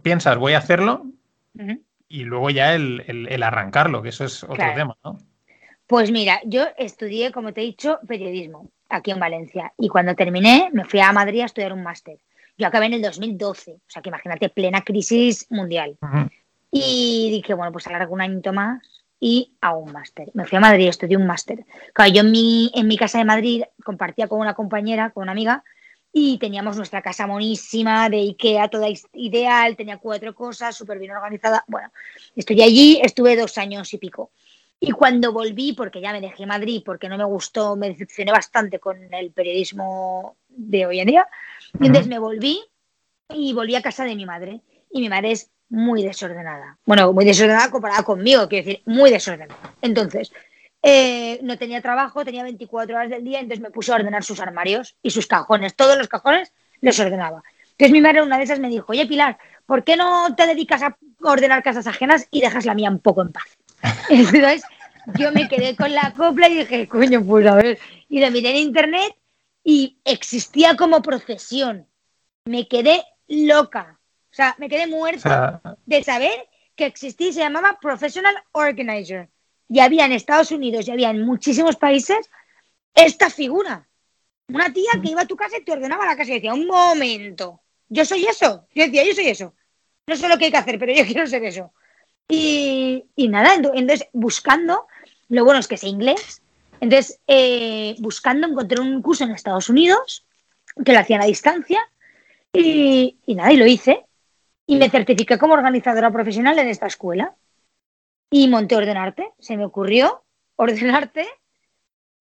piensas voy a hacerlo y luego ya el, arrancarlo, que eso es otro tema, ¿no? Pues mira, yo estudié, como te he dicho, periodismo aquí en Valencia y cuando terminé me fui a Madrid a estudiar un máster. Yo acabé en el 2012, o sea que imagínate, plena crisis mundial. Y dije, bueno, pues alargo un añito más y hago un máster. Me fui a Madrid, estudié un máster. Claro, yo en mi, en mi casa de Madrid compartía con una compañera, con una amiga, y teníamos nuestra casa monísima de Ikea, toda ideal, tenía cuatro cosas, súper bien organizada. Bueno, estoy allí, estuve dos años y pico. Y cuando volví, porque ya me dejé Madrid, porque no me gustó, me decepcioné bastante con el periodismo de hoy en día, entonces me volví y volví a casa de mi madre. Y mi madre es muy desordenada. Bueno, muy desordenada comparada conmigo, quiero decir, muy desordenada. Entonces, eh, no tenía trabajo, tenía 24 horas del día, entonces me puse a ordenar sus armarios y sus cajones. Todos los cajones los ordenaba. Entonces mi madre una de esas me dijo, oye Pilar, ¿por qué no te dedicas a ordenar casas ajenas y dejas la mía un poco en paz? Entonces yo me quedé con la copla y dije, coño, pues a ver. Y lo miré en internet y existía como profesión. Me quedé loca. O sea, me quedé muerta de saber que existía y se llamaba Professional Organizer. Y había en Estados Unidos y había en muchísimos países esta figura. Una tía que iba a tu casa y te ordenaba la casa y decía, un momento, yo soy eso. Yo decía, yo soy eso. No sé lo que hay que hacer, pero yo quiero ser eso. Y, nada, entonces buscando, lo bueno es que sé inglés, entonces eh, buscando encontré un curso en Estados Unidos que lo hacían a distancia y, y nada, y lo hice. Y me certifiqué como organizadora profesional en esta escuela. Y monté Ordenarte. Se me ocurrió Ordenarte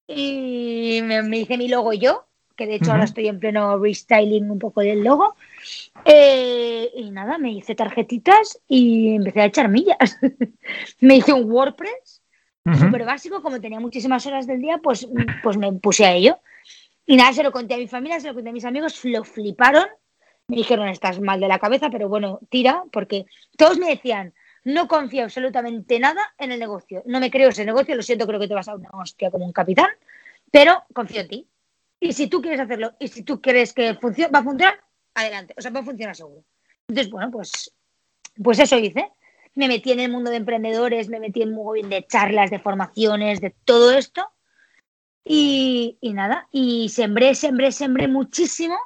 y me, hice mi logo yo, que de hecho ahora estoy en pleno restyling un poco del logo. Eh, y nada, me hice tarjetitas y empecé a echar millas. me hice un WordPress súper básico, como tenía muchísimas horas del día, pues, pues me puse a ello. Y nada, se lo conté a mi familia, se lo conté a mis amigos, lo fliparon. Me dijeron, estás mal de la cabeza, pero bueno, tira, porque todos me decían, no confío absolutamente nada en el negocio. No me creo ese negocio, lo siento, creo que te vas a una hostia como un capitán, pero confío en ti. Y si tú quieres hacerlo y si tú crees que va a funcionar, adelante. O sea, va a funcionar seguro. Entonces, bueno, pues, pues eso hice. Me metí en el mundo de emprendedores, me metí en muy bien de charlas, de formaciones, de todo esto. Y, y nada, y sembré, sembré, sembré muchísimo.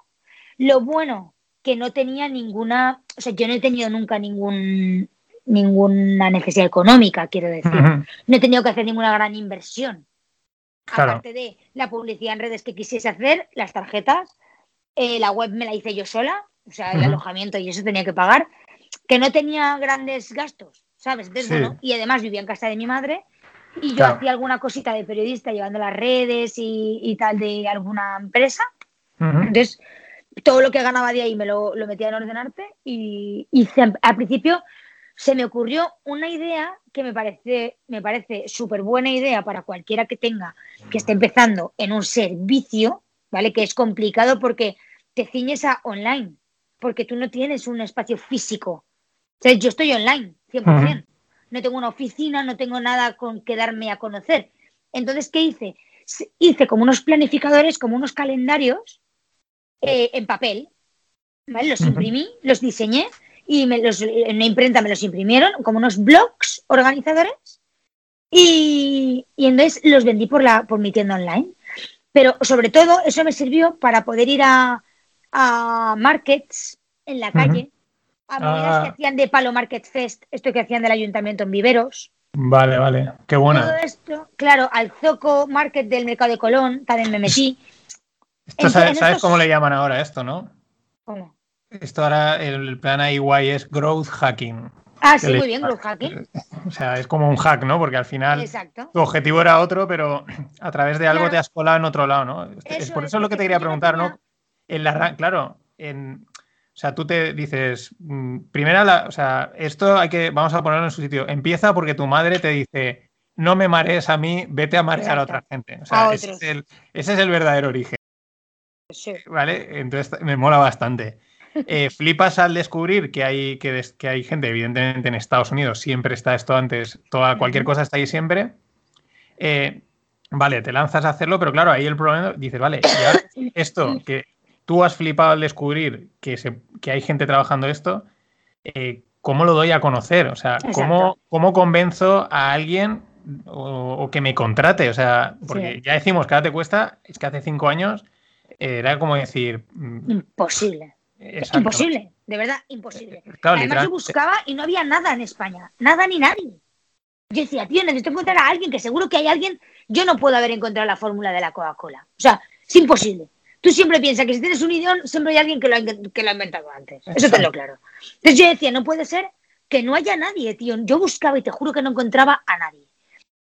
Lo bueno que no tenía ninguna, o sea, yo no he tenido nunca ningún ninguna necesidad económica, quiero decir. No he tenido que hacer ninguna gran inversión. Aparte de la publicidad en redes que quisiese hacer, las tarjetas, eh, la web me la hice yo sola, o sea, el alojamiento y eso tenía que pagar, que no tenía grandes gastos, ¿sabes? Entonces, y además vivía en casa de mi madre y yo hacía alguna cosita de periodista llevando las redes y, tal de alguna empresa. Entonces, todo lo que ganaba de ahí me lo, metía en ordenarte y hice, al principio se me ocurrió una idea que me parece, me parece súper buena idea para cualquiera que tenga, que esté empezando en un servicio, ¿vale? Que es complicado porque te ciñes a online, porque tú no tienes un espacio físico. O sea, yo estoy online, 100%. No tengo una oficina, no tengo nada con que darme a conocer. Entonces, ¿qué hice? Hice como unos planificadores, como unos calendarios eh, en papel. ¿vale? Los imprimí, los diseñé y me los, en una imprenta me los imprimieron como unos blogs organizadores y, y, entonces los vendí por, la, por mi tienda online. Pero sobre todo eso me sirvió para poder ir a, a markets en la calle, a movidas que ah. hacían de Palo Market Fest, esto que hacían del ayuntamiento en Viveros. Vale, vale, qué buena. Todo esto, claro, al Zoco Market del Mercado de Colón también me metí. sabes, cómo le llaman ahora esto, ¿no? ¿Cómo? Esto ahora, el plan igual es growth hacking. Ah, sí, muy bien, growth hacking. O sea, es como un hack, ¿no? Porque al final tu objetivo era otro, pero a través de algo te has colado en otro lado, ¿no? es por eso es lo que te quería preguntar, ¿no? En la, claro, en, o sea, tú te dices, mm, primera, la, o sea, esto hay que, vamos a ponerlo en su sitio. Empieza porque tu madre te dice, no me marees a mí, vete a marear a otra gente. O sea, ese es, el, ese es, el, verdadero origen. Sí. ¿Vale? Entonces me mola bastante. Eh, flipas al descubrir que hay, que, que, hay gente, evidentemente en Estados Unidos siempre está esto antes, toda, cualquier cosa está ahí siempre. Eh, vale, te lanzas a hacerlo, pero claro, ahí el problema, dices, vale, esto que tú has flipado al descubrir que, se, que hay gente trabajando esto, eh, ¿cómo lo doy a conocer? O sea, ¿cómo, ¿cómo, convenzo a alguien o, que me contrate? O sea, porque ya decimos que ahora te cuesta, es que hace cinco años era como decir... Mm, imposible. Imposible, de verdad, imposible. Además yo buscaba y no había nada en España, nada ni nadie. Yo decía, tío, necesito encontrar a alguien, que seguro que hay alguien, yo no puedo haber encontrado la fórmula de la Coca-Cola. O sea, es imposible. Tú siempre piensas que si tienes un idioma, siempre hay alguien que lo ha, que lo ha inventado antes. Eso te lo claro. Entonces yo decía, no puede ser que no haya nadie, tío. Yo buscaba y te juro que no encontraba a nadie.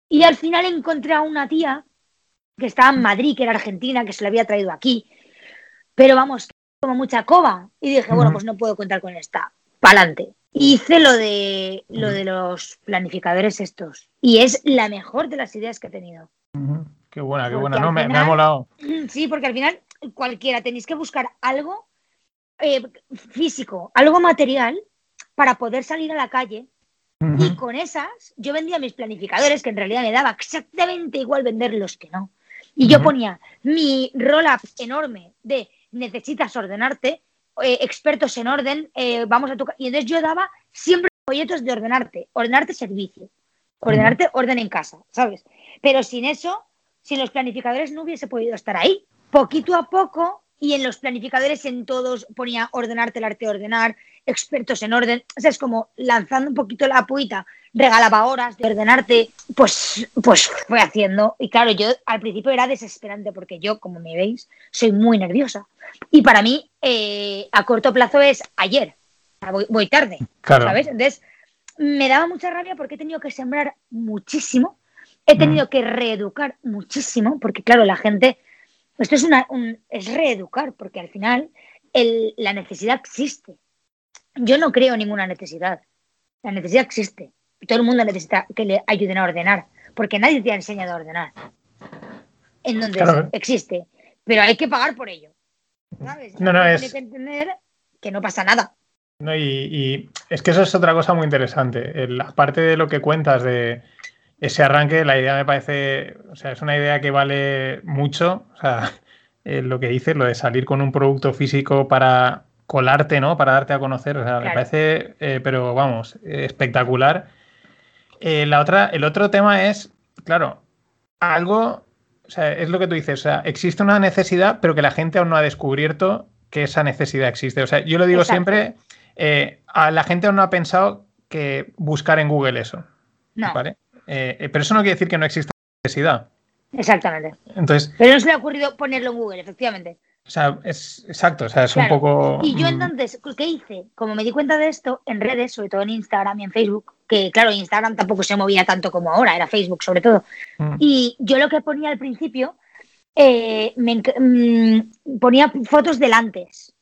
Y al final encontré a una tía que estaba en Madrid, que era argentina, que se la había traído aquí. Pero vamos, como mucha coba. Y dije, bueno, pues no puedo contar con esta. Pa'lante. Hice lo de lo de los planificadores estos. Y es la mejor de las ideas que he tenido. Qué buena, qué buena. No, me, ha molado. Sí, porque al final cualquiera tenéis que buscar algo eh, físico, algo material para poder salir a la calle. Y con esas, yo vendía mis planificadores, que en realidad me daba exactamente igual venderlos que no. Y yo ponía mi roll-up enorme de necesitas ordenarte, eh, expertos en orden, eh, vamos a tocar. Y entonces yo daba siempre folletos de ordenarte, ordenarte servicio, ordenarte orden en casa, ¿sabes? Pero sin eso, sin los planificadores no hubiese podido estar ahí. Poquito a poco, y en los planificadores en todos ponía ordenarte el arte de ordenar, expertos en orden, o sea, es como lanzando un poquito la puita, regalaba horas de ordenarte, pues, pues fue haciendo. Y claro, yo al principio era desesperante porque yo, como me veis, soy muy nerviosa. Y para mí, eh, a corto plazo es ayer, voy, tarde, ¿sabes? Entonces, me daba mucha rabia porque he tenido que sembrar muchísimo, he tenido que reeducar muchísimo, porque claro, la gente, esto es, una, es reeducar, porque al final la necesidad existe. Yo no creo ninguna necesidad. La necesidad existe. Todo el mundo necesita que le ayuden a ordenar, porque nadie te ha enseñado a ordenar. En donde existe. Pero hay que pagar por ello. ¿Sabes? No, no, es... que entender que no pasa nada. No, y, es que eso es otra cosa muy interesante. Aparte de lo que cuentas de ese arranque, la idea me parece, o sea, es una idea que vale mucho. O sea, lo que dices, lo de salir con un producto físico para colarte, ¿no? Para darte a conocer. O sea, me parece, eh, pero vamos, espectacular. Eh, la otra, el otro tema es, claro, algo, o sea, es lo que tú dices, o sea, existe una necesidad, pero que la gente aún no ha descubierto que esa necesidad existe. O sea, yo lo digo siempre, eh, a la gente aún no ha pensado que buscar en Google eso. No. ¿vale? pero eso no quiere decir que no exista necesidad. Exactamente. Entonces, pero no se le ha ocurrido ponerlo en Google, efectivamente. O sea, es exacto, o sea, es un poco. Y yo mm. entonces, ¿qué hice? Como me di cuenta de esto en redes, sobre todo en Instagram y en Facebook, que claro, Instagram tampoco se movía tanto como ahora, era Facebook sobre todo. Mm. Y yo lo que ponía al principio, eh, me, mm, ponía fotos del antes.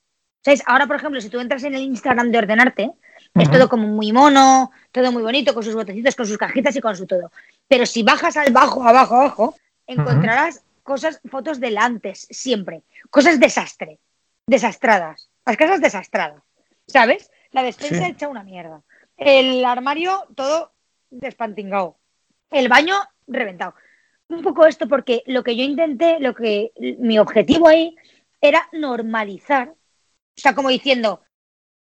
¿Sabes? Ahora, por ejemplo, si tú entras en el Instagram de ordenarte, es todo como muy mono, todo muy bonito, con sus botecitos, con sus cajitas y con su todo. Pero si bajas al bajo, abajo, abajo, encontrarás cosas, fotos del antes, siempre. Cosas desastre, desastradas. Las casas desastradas, ¿sabes? La despensa hecha una mierda. El armario todo despantingado. El baño reventado. Un poco esto porque lo que yo intenté, lo que mi objetivo ahí era normalizar. O sea, como diciendo,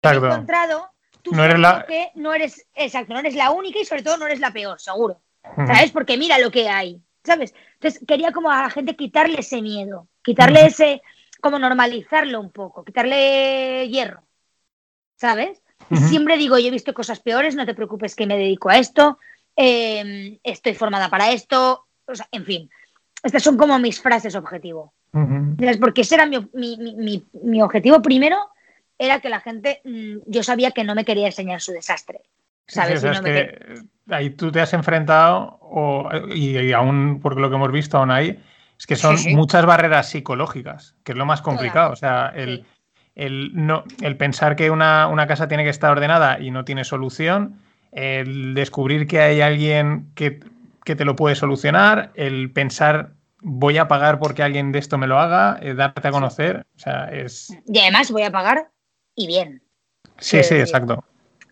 he encontrado, tú no eres la... que no eres, exacto, no eres la única y sobre todo no eres la peor, seguro. ¿Sabes? Porque mira lo que hay. ¿Sabes? Entonces quería como a la gente quitarle ese miedo, quitarle ese, como normalizarlo un poco, quitarle hierro, ¿sabes? Siempre digo, yo he visto cosas peores, no te preocupes que me dedico a esto, em, estoy formada para esto, o sea, en fin, estas son como mis frases objetivo. Porque ese era mi, objetivo primero, era que la gente, mm, yo sabía que no me quería enseñar su desastre. ¿Sabes? ahí tú te has enfrentado, y, aún por lo que hemos visto aún hay, es que son muchas barreras psicológicas, que es lo más complicado. O sea, el, no, el pensar que una, casa tiene que estar ordenada y no tiene solución, el descubrir que hay alguien que, te lo puede solucionar, el pensar voy a pagar porque alguien de esto me lo haga, eh, darte a conocer, o sea, es... Y además voy a pagar y bien. Sí, sí, exacto.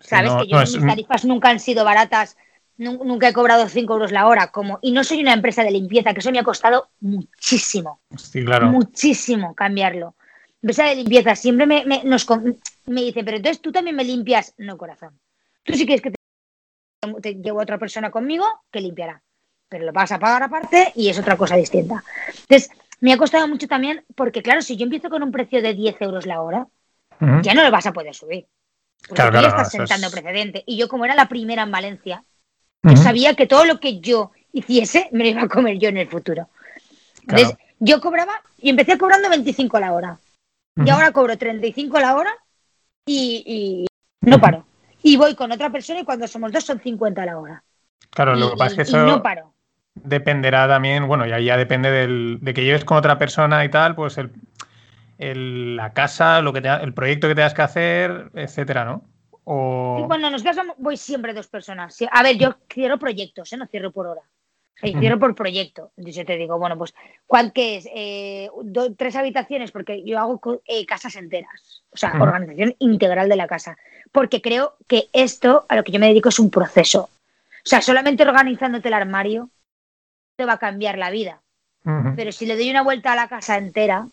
Sabes que yo, mis tarifas nunca han sido baratas, nunca he cobrado 5 euros la hora, como, y no soy una empresa de limpieza, que eso me ha costado muchísimo. Sí, claro. Muchísimo cambiarlo. Empresa de limpieza, siempre me, me, nos, me dice, pero entonces tú también me limpias. No, corazón. Tú si quieres que te, te llevo otra persona conmigo, que limpiará. Pero lo vas a pagar aparte y es otra cosa distinta. Entonces, me ha costado mucho también, porque claro, si yo empiezo con un precio de 10 euros la hora, ya no lo vas a poder subir. Porque Claro, tú ya claro, estás sentando es- precedente. Y yo, como era la primera en Valencia, yo Ujú. sabía que todo lo que yo hiciese me lo iba a comer yo en el futuro. Entonces, Claro. yo cobraba y empecé cobrando 25 la hora. Y ahora cobro 35 la hora y, y no paro. Y voy con otra persona y cuando somos dos son 50 la hora. Claro, y, lo que pasa es que eso no paro. dependerá también, bueno, ya, ya depende del, de que lleves con otra persona y tal, pues el, el- la casa, lo que te, el proyecto que tengas que hacer, etcétera, ¿no? O... Nos casamos voy siempre dos personas. Sí, A ver, yo cierro proyectos, ¿eh? no cierro por hora. Yo cierro por proyecto. Entonces yo te digo, bueno, pues, ¿cuál qué es? Eh, do- tres habitaciones, porque yo hago eh, casas enteras. O sea, organización integral de la casa. Porque creo que esto, a lo que yo me dedico, es un proceso. O sea, solamente organizándote el armario te va a cambiar la vida. Pero si le doy una vuelta a la casa entera,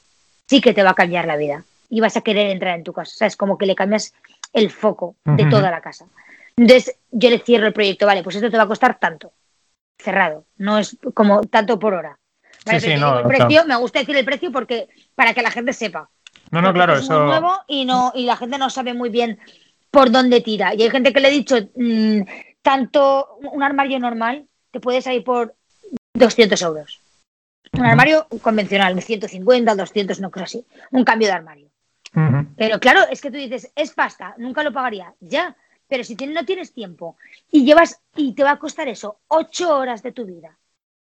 sí que te va a cambiar la vida. Y vas a querer entrar en tu casa. O sea, es como que le cambias el foco de toda la casa. Entonces, yo le cierro el proyecto, vale, pues esto te va a costar tanto. Cerrado. No es como tanto por hora. Vale, Sí, no, el claro. precio, me gusta decir el precio porque para que la gente sepa. No, no, Porque claro, es muy eso... nuevo y no y la gente no sabe muy bien por dónde tira. Y hay gente que le he dicho, mm, tanto un armario normal te puede salir por 200 euros. Un armario convencional, de 150, 200, no creo así. Un cambio de armario. Pero claro, es que tú dices, es pasta, nunca lo pagaría. Ya, pero si no tienes tiempo y llevas y te va a costar eso, ocho horas de tu vida.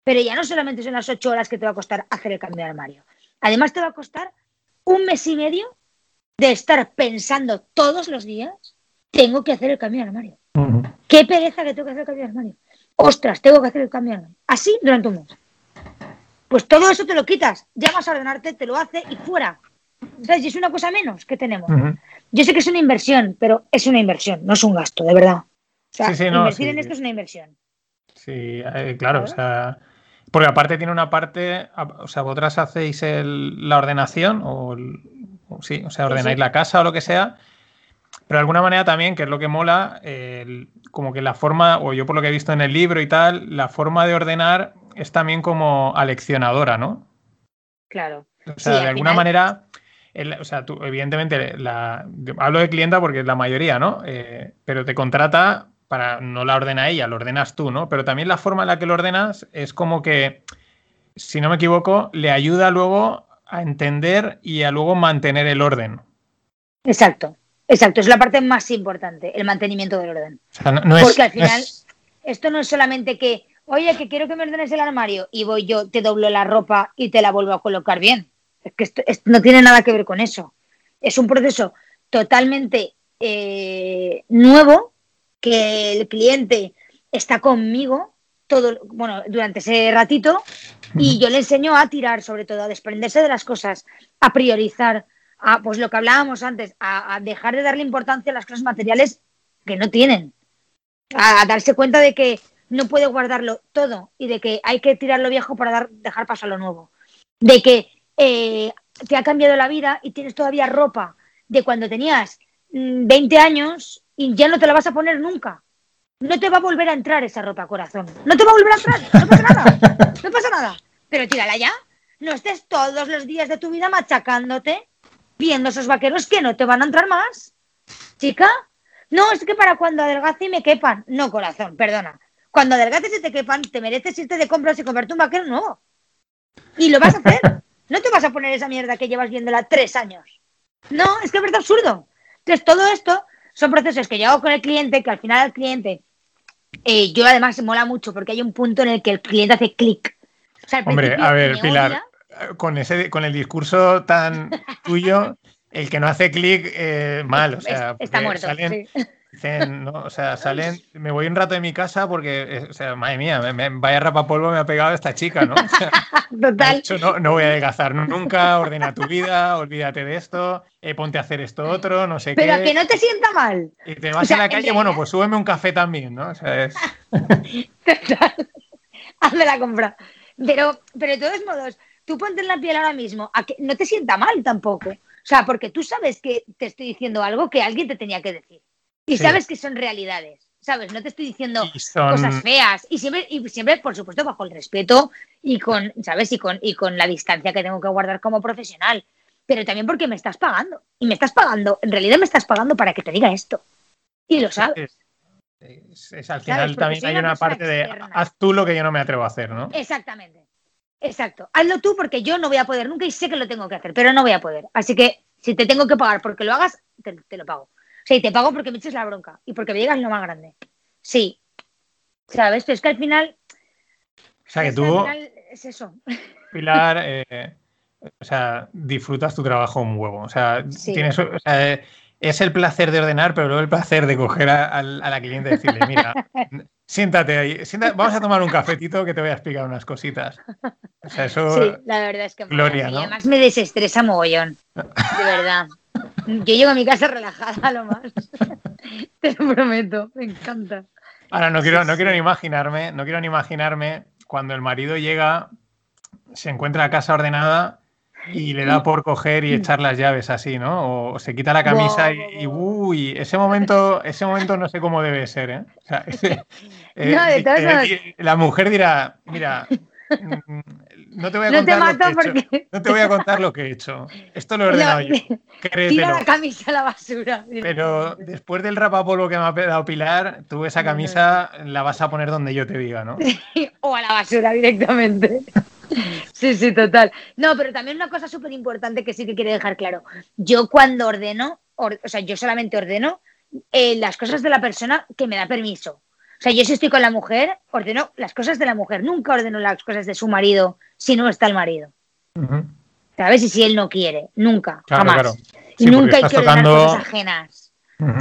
Pero ya no solamente son las ocho horas que te va a costar hacer el cambio de armario. Además te va a costar un mes y medio de estar pensando todos los días, tengo que hacer el cambio de armario. Qué pereza que tengo que hacer el cambio de armario. Ostras, tengo que hacer el cambio de armario. Así durante un mes. Pues todo eso te lo quitas, llamas a ordenarte, te lo hace y fuera. ¿Sabes? Y es una cosa menos que tenemos. Yo sé que es una inversión, pero es una inversión, no es un gasto, de verdad. O sea, Sí, sí, no, invertir sí. en esto es una inversión. Sí, eh, claro, o sea, porque aparte tiene una parte, o sea, vosotras hacéis el- la ordenación o, el- o sí, o sea, ordenáis la casa o lo que sea, pero de alguna manera también, que es lo que mola, el- como que la forma, o yo por lo que he visto en el libro y tal, la forma de ordenar es también como aleccionadora, ¿no? Claro. O sea, Sí, de al alguna final- manera, el- o sea, tú, evidentemente, la, hablo de clienta porque es la mayoría, ¿no? Eh, pero te contrata para, no la ordena ella, lo ordenas tú, ¿no? Pero también la forma en la que lo ordenas es como que, si no me equivoco, le ayuda luego a entender y a luego mantener el orden. Exacto, exacto. Es la parte más importante, el mantenimiento del orden. O sea, no, no es, Porque al no final, es- esto no es solamente que, oye, que quiero que me ordenes el armario y voy yo, te doblo la ropa y te la vuelvo a colocar bien. Es que esto, esto no tiene nada que ver con eso. Es un proceso totalmente eh, nuevo que el cliente está conmigo todo, bueno, durante ese ratito y yo le enseño a tirar, sobre todo, a desprenderse de las cosas, a priorizar, a pues lo que hablábamos antes, a, a dejar de darle importancia a las cosas materiales que no tienen a, a darse cuenta de que no puede guardarlo todo y de que hay que tirar lo viejo para dar, dejar paso a lo nuevo. De que eh, te ha cambiado la vida y tienes todavía ropa de cuando tenías mm, 20 años y ya no te la vas a poner nunca. No te va a volver a entrar esa ropa, corazón. No te va a volver a entrar. No pasa nada. No pasa nada. Pero tírala ya. No estés todos los días de tu vida machacándote viendo esos vaqueros que no te van a entrar más. Chica, no, es que para cuando adelgace y me quepan. No, corazón, perdona. Cuando adelgaces y te quepan, te mereces irte de compras y comprarte un vaquero nuevo. Y lo vas a hacer. No te vas a poner esa mierda que llevas viéndola tres años. No, es que es verdad absurdo. Entonces, todo esto son procesos que yo hago con el cliente, que al final el cliente, eh, yo además me mola mucho porque hay un punto en el que el cliente hace clic. O sea, al Hombre, a ver, Pilar, odia, con ese, con el discurso tan tuyo, el que no hace clic, eh, mal, o sea, es- está muerto. salen- sí. Dicen, no, o sea, salen, me voy un rato de mi casa porque, eh, o sea, madre mía, me, me- vaya rapapolvo me ha pegado esta chica, ¿no? O sea, Total. no, no voy a adelgazar nunca, ordena tu vida, olvídate de esto, eh, ponte a hacer esto otro, no sé Pero qué. que no te sienta mal. Y te vas o sea, a la calle, bueno, pues súbeme un café también, ¿no? O sea, es... Total. Hazme la compra. Pero, pero de todos modos, tú ponte en la piel ahora mismo, a que no te sienta mal tampoco. O sea, porque tú sabes que te estoy diciendo algo que alguien te tenía que decir. Y Sí. sabes que son realidades, ¿sabes? No te estoy diciendo son- cosas feas. Y siempre, y siempre, por supuesto, bajo el respeto y con, ¿sabes? Y con, y con la distancia que tengo que guardar como profesional. Pero también porque me estás pagando. Y me estás pagando, en realidad me estás pagando para que te diga esto. Y lo sabes. Es, es- al final también hay una una parte de haz tú lo que yo no me atrevo a hacer, ¿no? Exactamente. Exacto. Hazlo tú porque yo no voy a poder nunca y sé que lo tengo que hacer, pero no voy a poder. Así que si te tengo que pagar porque lo hagas, te, te lo pago. Sea, y te pago porque me eches la bronca y porque me digas lo más grande. Sí. ¿Sabes? Pero es que al final. O sea, que tú, al final es eso. Pilar, eh, o sea, disfrutas tu trabajo un huevo. O sea, Sí. tienes, o sea, eh, es el placer de ordenar, pero luego el placer de coger a, la cliente y decirle, mira, siéntate ahí, siéntate, vamos a tomar un cafetito que te voy a explicar unas cositas. O sea, eso... Sí, la verdad es que. Gloria, además me desestresa mogollón. De verdad. Yo llego a mi casa relajada a lo más. Te lo prometo, me encanta. Ahora no quiero, no quiero ni imaginarme, no quiero ni imaginarme cuando el marido llega, se encuentra la casa ordenada y le da por coger y echar las llaves así, ¿no? O se quita la camisa y, uy, ese momento, ese momento no sé cómo debe ser, ¿eh? O sea, ese- eh, No, de todas eh, di- la mujer dirá, mira, mm, no te voy a No te contar lo que he hecho. No te voy a contar lo que he hecho. Esto lo he ordenado No, yo. Tira Créetelo. la camisa a la basura. Pero después del rapapolvo que me ha dado Pilar, tú esa camisa la vas a poner donde yo te diga, ¿no? o a la basura directamente. Sí, sí, total. No, pero también una cosa súper importante que sí que quiero dejar claro. Yo cuando ordeno, or- o sea, yo solamente ordeno eh, las cosas de la persona que me da permiso. O sea, yo si estoy con la mujer, ordeno las cosas de la mujer. Nunca ordeno las cosas de su marido si no está el marido. Ujú. ¿Sabes? Y si él no quiere. Nunca. Claro, jamás. claro. Sí, nunca hay que ordenar tocando- cosas ajenas.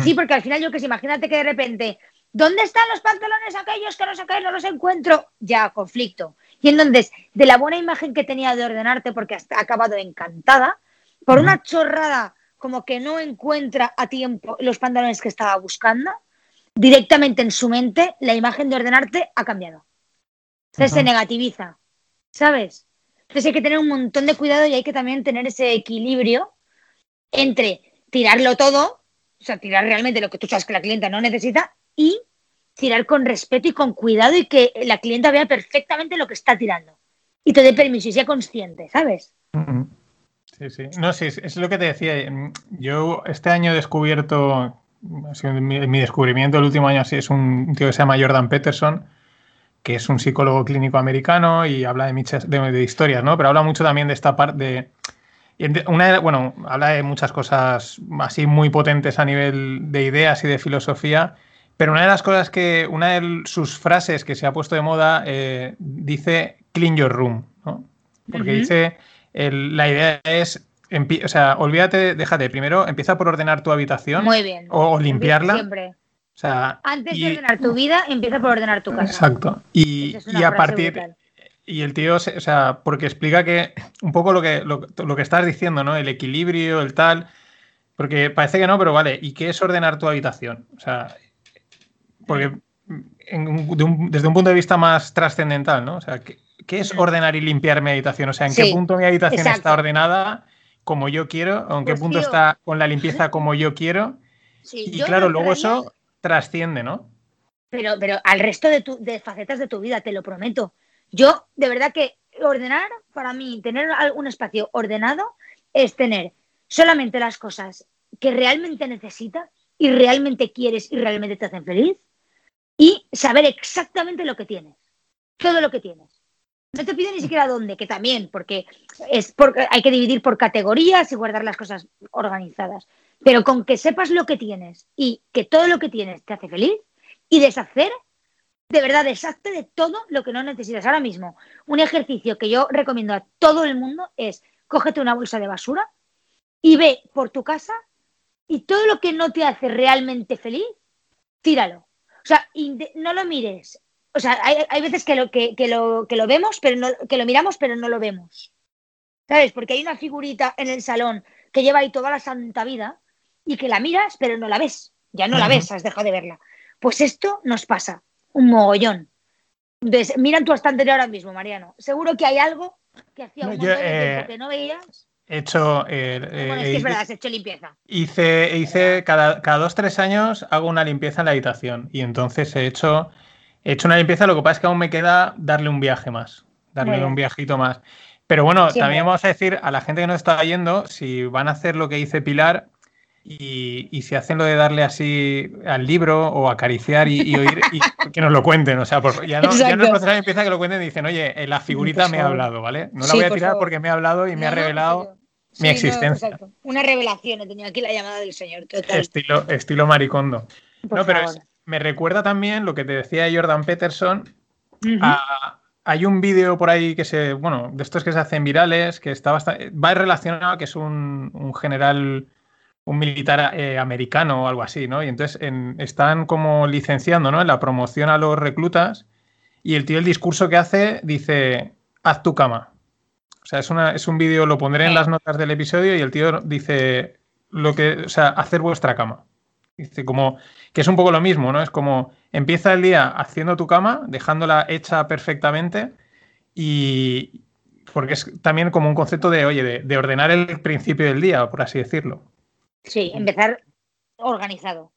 Sí, porque al final yo que sé, imagínate que de repente, ¿dónde están los pantalones aquellos que no sé qué, no los encuentro? Ya, conflicto. Y entonces, de la buena imagen que tenía de ordenarte, porque hasta ha acabado encantada, por una chorrada como que no encuentra a tiempo los pantalones que estaba buscando, directamente en su mente la imagen de ordenarte ha cambiado. Entonces se negativiza, ¿sabes? Entonces hay que tener un montón de cuidado y hay que también tener ese equilibrio entre tirarlo todo, o sea, tirar realmente lo que tú sabes que la clienta no necesita y tirar con respeto y con cuidado y que la clienta vea perfectamente lo que está tirando y te dé permiso y sea consciente, ¿sabes? Sí, sí. No, sí, es, es lo que te decía. Yo este año he descubierto, mi, mi descubrimiento el último año así, es un tío que se llama Jordan Peterson, que es un psicólogo clínico americano y habla de, muchas, de, de historias, ¿no? Pero habla mucho también de esta parte de... Una, de- bueno, habla de muchas cosas así muy potentes a nivel de ideas y de filosofía, pero una de las cosas que, una de sus frases que se ha puesto de moda eh, dice clean your room, ¿no? Porque dice, el- la idea es, o sea, olvídate, déjate, primero empieza por ordenar tu habitación Muy bien. o, o limpiarla. Siempre. O sea, Antes y- de ordenar tu vida, empieza por ordenar tu casa. Exacto. Y, es y a partir, brutal. y el tío, o sea, porque explica que un poco lo que, lo, lo que estás diciendo, ¿no? El equilibrio, el tal. Porque parece que no, pero vale. ¿Y qué es ordenar tu habitación? O sea, porque en un- de un- desde un punto de vista más trascendental, ¿no? O sea, ¿qué, qué es ordenar y limpiar mi habitación? O sea, ¿en Sí, qué punto mi habitación exacto. está ordenada como yo quiero? ¿O en qué Pues, punto tío. está con la limpieza como yo quiero? Sí, Y yo claro, luego eso trasciende, ¿no? Pero, pero al resto de, tu, de facetas de tu vida, te lo prometo. Yo, de verdad que ordenar, para mí, tener un espacio ordenado es tener solamente las cosas que realmente necesitas y realmente quieres y realmente te hacen feliz y saber exactamente lo que tienes. Todo lo que tienes. No te pido ni siquiera dónde, que también, porque es porque hay que dividir por categorías y guardar las cosas organizadas. Pero con que sepas lo que tienes y que todo lo que tienes te hace feliz y deshacer, de verdad, deshazte de todo lo que no necesitas. Ahora mismo, un ejercicio que yo recomiendo a todo el mundo es cógete una bolsa de basura y ve por tu casa y todo lo que no te hace realmente feliz, tíralo. O sea, no lo mires. O sea, hay, hay veces que lo, que, que lo, que lo vemos, pero no, que lo miramos, pero no lo vemos. ¿Sabes? Porque hay una figurita en el salón que lleva ahí toda la santa vida y que la miras, pero no la ves. Ya no la ves, has dejado de verla. Pues esto nos pasa, un mogollón. Entonces, mira en tu estantería ahora mismo, Mariano. Seguro que hay algo que hacía un yo, montón de eh, tiempo que no veías. He hecho. Eh, bueno, es que es verdad, has hecho limpieza. Hice, hice cada, cada dos, tres años hago una limpieza en la habitación. Y entonces he hecho, he hecho una limpieza, lo que pasa es que aún me queda darle un viaje más. Darle un viajito más. Pero bueno, también vamos a decir a la gente que nos está yendo, si van a hacer lo que dice Pilar, y, si hacen lo de darle así al libro o acariciar y, oír, y que nos lo cuenten. O sea, ya no, ya no es empieza que lo cuenten y dicen, oye, la figurita me ha hablado, ¿vale? No la voy a tirar porque me ha hablado y me ha revelado mi existencia. Una revelación, he tenido aquí la llamada del señor. Estilo, estilo maricondo. no, pero me recuerda también lo que te decía Jordan Peterson. hay un vídeo por ahí que se, bueno, de estos que se hacen virales, que está bastante, va relacionado, que es un, un general un militar eh, americano o algo así, ¿no? Y entonces están como licenciando, ¿no? En la promoción a los reclutas y el tío el discurso que hace dice, haz tu cama. O sea, es, una, es un vídeo, lo pondré en las notas del episodio y el tío dice, lo que, o sea, hacer vuestra cama. Dice como que es un poco lo mismo, ¿no? Es como empieza el día haciendo tu cama, dejándola hecha perfectamente y porque es también como un concepto de, oye, de ordenar el principio del día, por así decirlo. Sí, empezar organizado.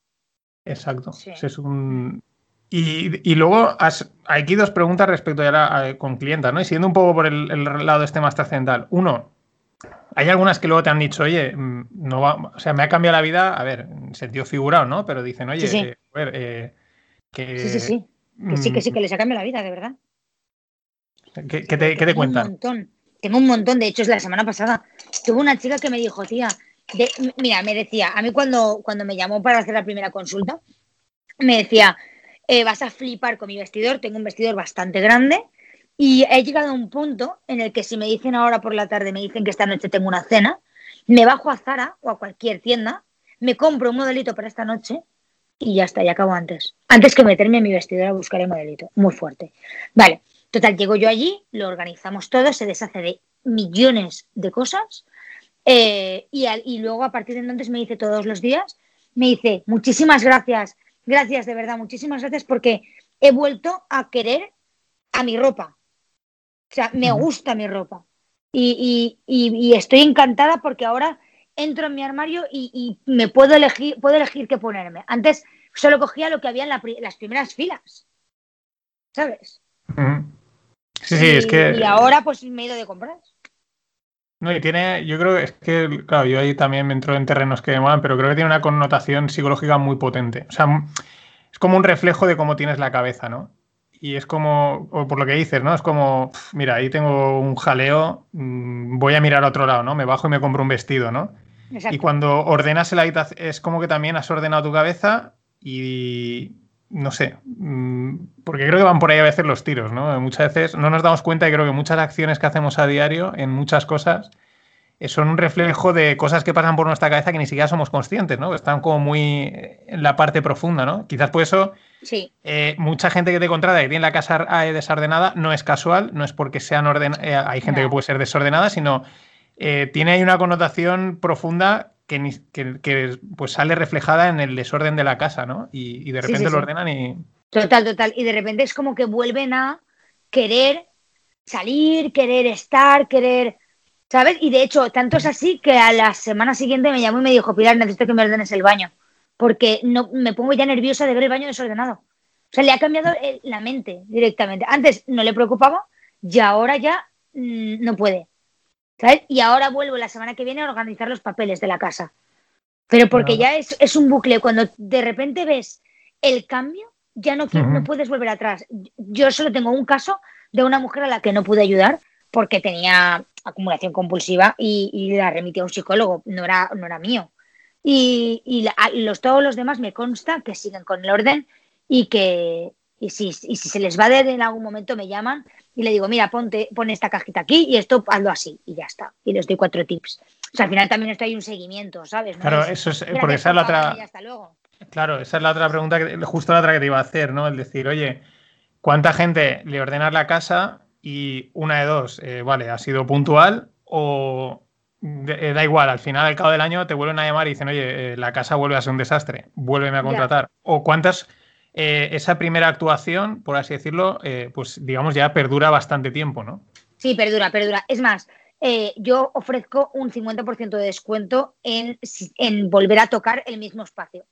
Exacto. Es un... y, luego hay aquí dos preguntas respecto a, con clientas, ¿no? Y siguiendo un poco por el, lado este más trascendental. Uno, hay algunas que luego te han dicho, oye, mm, no va, o sea, me ha cambiado la vida, a ver, en sentido figurado, ¿no? Pero dicen, oye, eh, a ver, eh, que. Sí, sí, sí. Que sí, que sí, que les ha cambiado la vida, de verdad. ¿Qué, te, ¿qué te cuentan? Un montón. Tengo un montón, de hecho, es la semana pasada. Tuve una chica que me dijo, tía, mira, me decía, a mí cuando, cuando me llamó para hacer la primera consulta, me decía, eh, vas a flipar con mi vestidor, tengo un vestidor bastante grande y he llegado a un punto en el que si me dicen ahora por la tarde, me dicen que esta noche tengo una cena, me bajo a Zara o a cualquier tienda, me compro un modelito para esta noche y ya está, ya acabo antes. Antes que meterme en mi vestidor a buscar el modelito. Muy fuerte. Vale, total, llego yo allí, lo organizamos todo, se deshace de millones de cosas eh, y, luego a partir de entonces me dice todos los días, me dice, muchísimas gracias, gracias de verdad, muchísimas gracias porque he vuelto a querer a mi ropa. O sea, me gusta mi ropa. Y, estoy encantada porque ahora entro en mi armario y, me puedo elegir, puedo elegir qué ponerme. Antes solo cogía lo que había en las primeras filas. ¿Sabes? Sí, sí, es que. Y ahora pues me he ido de comprar. No, y tiene, yo creo es que, claro, yo ahí también me entro en terrenos que me pero creo que tiene una connotación psicológica muy potente. O sea, es como un reflejo de cómo tienes la cabeza, ¿no? Y es como, o por lo que dices, ¿no? Es como, mira, ahí tengo un jaleo, mm, voy a mirar a otro lado, ¿no? Me bajo y me compro un vestido, ¿no? Y cuando ordenas el habitación, es como que también has ordenado tu cabeza y, no sé, mm, porque creo que van por ahí a veces los tiros, ¿no? Muchas veces no nos damos cuenta y creo que muchas acciones que hacemos a diario en muchas cosas eh, son un reflejo de cosas que pasan por nuestra cabeza que ni siquiera somos conscientes, ¿no? Están como muy en la parte profunda, ¿no? Quizás por eso sí. Eh, mucha gente que te contrata que tiene la casa eh, desordenada no es casual, no es porque sean ordenadas, hay gente que puede ser desordenada, sino tiene ahí una connotación profunda que, pues sale reflejada en el desorden de la casa, ¿no? Y, de repente lo ordenan y... Total, total. Y de repente es como que vuelven a querer salir, querer estar, querer... ¿Sabes? Y de hecho, tanto es así que a la semana siguiente me llamó y me dijo, Pilar, necesito que me ordenes el baño, porque no, me pongo ya nerviosa de ver el baño desordenado. O sea, le ha cambiado la mente directamente. Antes no le preocupaba y ahora ya mm, no puede. Y ahora vuelvo la semana que viene a organizar los papeles de la casa. Pero porque ya es, un bucle. Cuando de repente ves el cambio, ya no, no puedes volver atrás. Yo solo tengo un caso de una mujer a la que no pude ayudar porque tenía acumulación compulsiva y, la remití a un psicólogo, no era, no era mío. Y, los, todos los demás me consta que siguen con el orden y que y si, y si se les va de en algún momento me llaman y le digo, mira, ponte, pon esta cajita aquí y esto hazlo así y ya está. Y les doy cuatro tips. O sea, al final también esto hay un seguimiento, ¿sabes? Claro, eso es, porque esa es la otra... Claro, esa es la otra pregunta, que, justo la otra que te iba a hacer, ¿no? El decir, oye, ¿cuánta gente le ordenas la casa y una de dos, eh, vale, ha sido puntual o eh, da igual, al final, al cabo del año, te vuelven a llamar y dicen, oye, eh, la casa vuelve a ser un desastre, vuélveme a contratar. O cuántas eh, esa primera actuación, por así decirlo, eh, pues digamos ya perdura bastante tiempo, ¿no? Sí, perdura, perdura. Es más, eh, yo ofrezco un 50% de descuento en, en, volver a tocar el mismo espacio.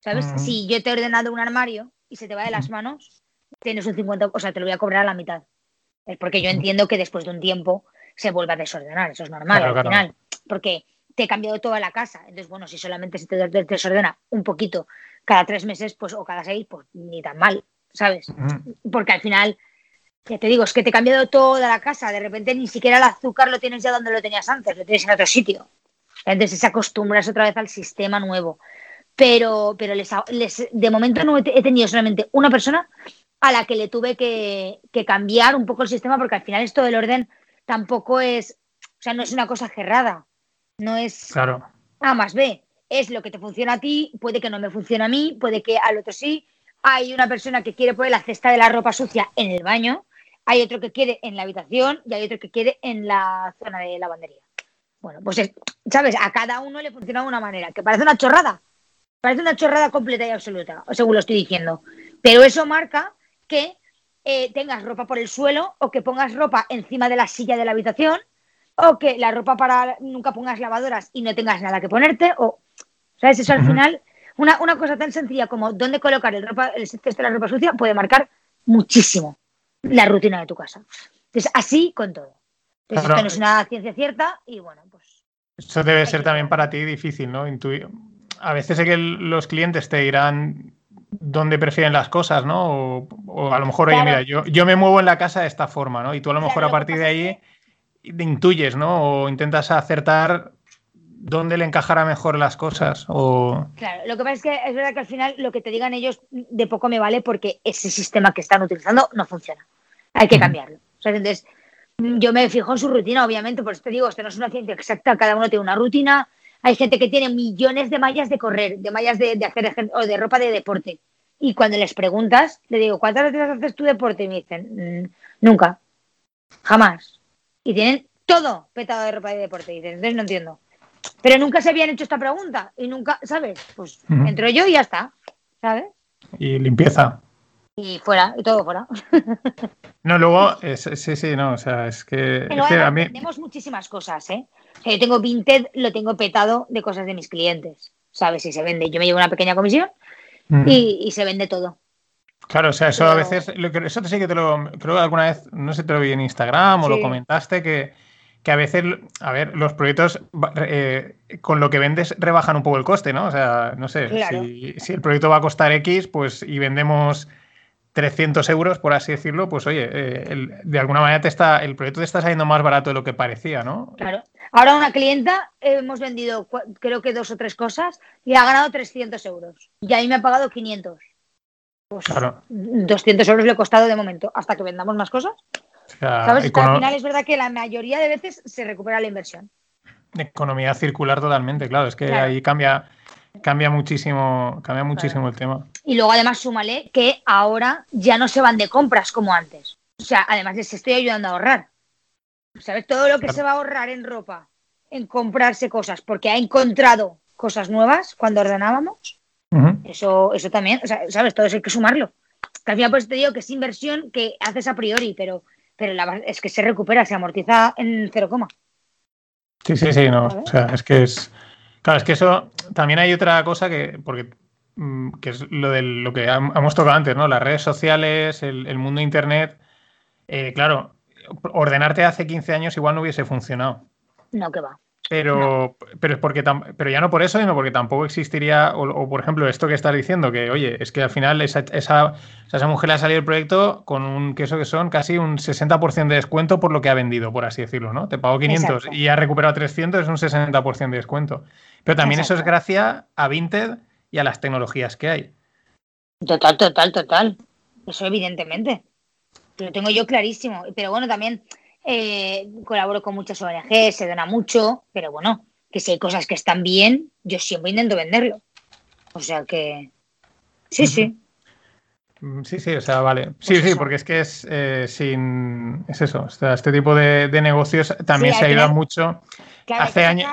¿Sabes? Si yo te he ordenado un armario y se te va de las manos, tienes un 50%, o sea, te lo voy a cobrar a la mitad. Es porque yo entiendo que después de un tiempo se vuelve a desordenar, eso es normal al final. Porque te he cambiado toda la casa. Entonces, bueno, si solamente se te desordena un poquito cada tres meses, pues, o cada seis, pues ni tan mal, ¿sabes? Porque al final ya te digo, es que te he cambiado toda la casa, de repente ni siquiera el azúcar lo tienes ya donde lo tenías antes, lo tienes en otro sitio. Entonces se acostumbras otra vez al sistema nuevo. Pero, pero les, de momento no he tenido solamente una persona a la que le tuve que, cambiar un poco el sistema porque al final esto del orden tampoco es, o sea, no es una cosa cerrada. No es claro. A más B. Es lo que te funciona a ti, puede que no me funcione a mí, puede que al otro sí. Hay una persona que quiere poner la cesta de la ropa sucia en el baño hay otro que quiere en la habitación y hay otro que quiere en la zona de lavandería. Bueno, pues, ¿sabes? A cada uno le funciona de una manera, que parece una chorrada. Parece una chorrada completa y absoluta, según lo estoy diciendo. Pero eso marca que eh, tengas ropa por el suelo o que pongas ropa encima de la silla de la habitación o que la ropa para nunca pongas lavadoras y no tengas nada que ponerte o, ¿sabes? Eso al final, una, una, cosa tan sencilla como dónde colocar el, ropa, el cesto de la ropa sucia puede marcar muchísimo la rutina de tu casa. Entonces, así con todo. Entonces, esto no es una ciencia cierta y bueno, pues. Eso debe ser también para ti difícil, ¿no? Intuir. A veces sé que los clientes te dirán dónde prefieren las cosas, ¿no? O, a lo mejor, oye, mira, yo, yo me muevo en la casa de esta forma, ¿no? Y tú a lo mejor a partir de ahí intuyes, ¿no? O intentas acertar dónde le encajará mejor las cosas. O... Claro, lo que pasa es que es verdad que al final lo que te digan ellos de poco me vale porque ese sistema que están utilizando no funciona. Hay que cambiarlo. entonces, yo me fijo en su rutina, obviamente, por eso te digo, esto no es una ciencia exacta, cada uno tiene una rutina. Hay gente que tiene millones de mallas de correr, de mallas de, hacer o de ropa de deporte. Y cuando les preguntas, le digo, ¿cuántas veces haces tu deporte? Y me dicen, mm, nunca, jamás. Y tienen todo petado de ropa de deporte. Y dicen, entonces no entiendo. Pero nunca se habían hecho esta pregunta y nunca, ¿sabes? Pues entro yo y ya está, ¿sabes? Y limpieza. Y fuera, y todo fuera. No, luego, sí, sí, no, o sea, es que, a mí... Tenemos muchísimas cosas, ¿eh? O sea, yo tengo Vinted, lo tengo petado de cosas de mis clientes, ¿sabes? Si se vende, yo me llevo una pequeña comisión y, se vende todo. Claro, o sea, eso a veces, eso sí que te lo, creo que alguna vez, no sé, te lo vi en Instagram o lo comentaste, que que a veces, a ver, los proyectos eh, con lo que vendes rebajan un poco el coste, ¿no? O sea, no sé, si, el proyecto va a costar X, pues y vendemos 300 euros, por así decirlo, pues oye, eh, de alguna manera te está, el proyecto te está saliendo más barato de lo que parecía, ¿no? Claro. Ahora una clienta, hemos vendido creo que dos o tres cosas y ha ganado 300 euros. Y ahí me ha pagado 500. Pues claro. 200 euros le he costado de momento, hasta que vendamos más cosas. ¿Sabes? Al final es verdad que la mayoría de veces se recupera la inversión. Economía circular totalmente, claro, es que ahí cambia, cambia muchísimo, cambia muchísimo el tema. Y luego además súmale que ahora ya no se van de compras como antes. O sea, además les estoy ayudando a ahorrar. ¿Sabes? Todo lo que se va a ahorrar en ropa, en comprarse cosas, porque ha encontrado cosas nuevas cuando ordenábamos. Eso, eso también, o sea, ¿sabes? Todo eso hay que sumarlo. Que al final, pues te digo que es inversión que haces a priori, pero pero la, es que se recupera, se amortiza en cero coma. Sí, sí, sí, no. O sea, es que es. Claro, es que eso. También hay otra cosa que. Porque. Mm, que es lo de lo que hemos tocado antes, ¿no? Las redes sociales, el, mundo de internet. Eh, claro, ordenarte hace 15 años igual no hubiese funcionado. No, que va. Pero, pero es porque pero ya no por eso, sino porque tampoco existiría, o, por ejemplo, esto que estás diciendo, que oye, es que al final esa, esa, esa mujer le ha salido el proyecto con un queso que son casi un 60% de descuento por lo que ha vendido, por así decirlo, ¿no? Te pagó 500 y ha recuperado 300, es un 60% de descuento. Pero también eso es gracias a Vinted y a las tecnologías que hay. Total, total, total. Eso evidentemente. Lo tengo yo clarísimo. Pero bueno, también eh, colaboro con muchas ONG, se dona mucho, pero bueno, que si hay cosas que están bien, yo siempre intento venderlo. O sea que. Sí, sí. Sí, sí, o sea, vale. Sí, pues sí, porque es que es eh, sin. Es eso. O sea, este tipo de, negocios también se ayuda mucho. Hace años.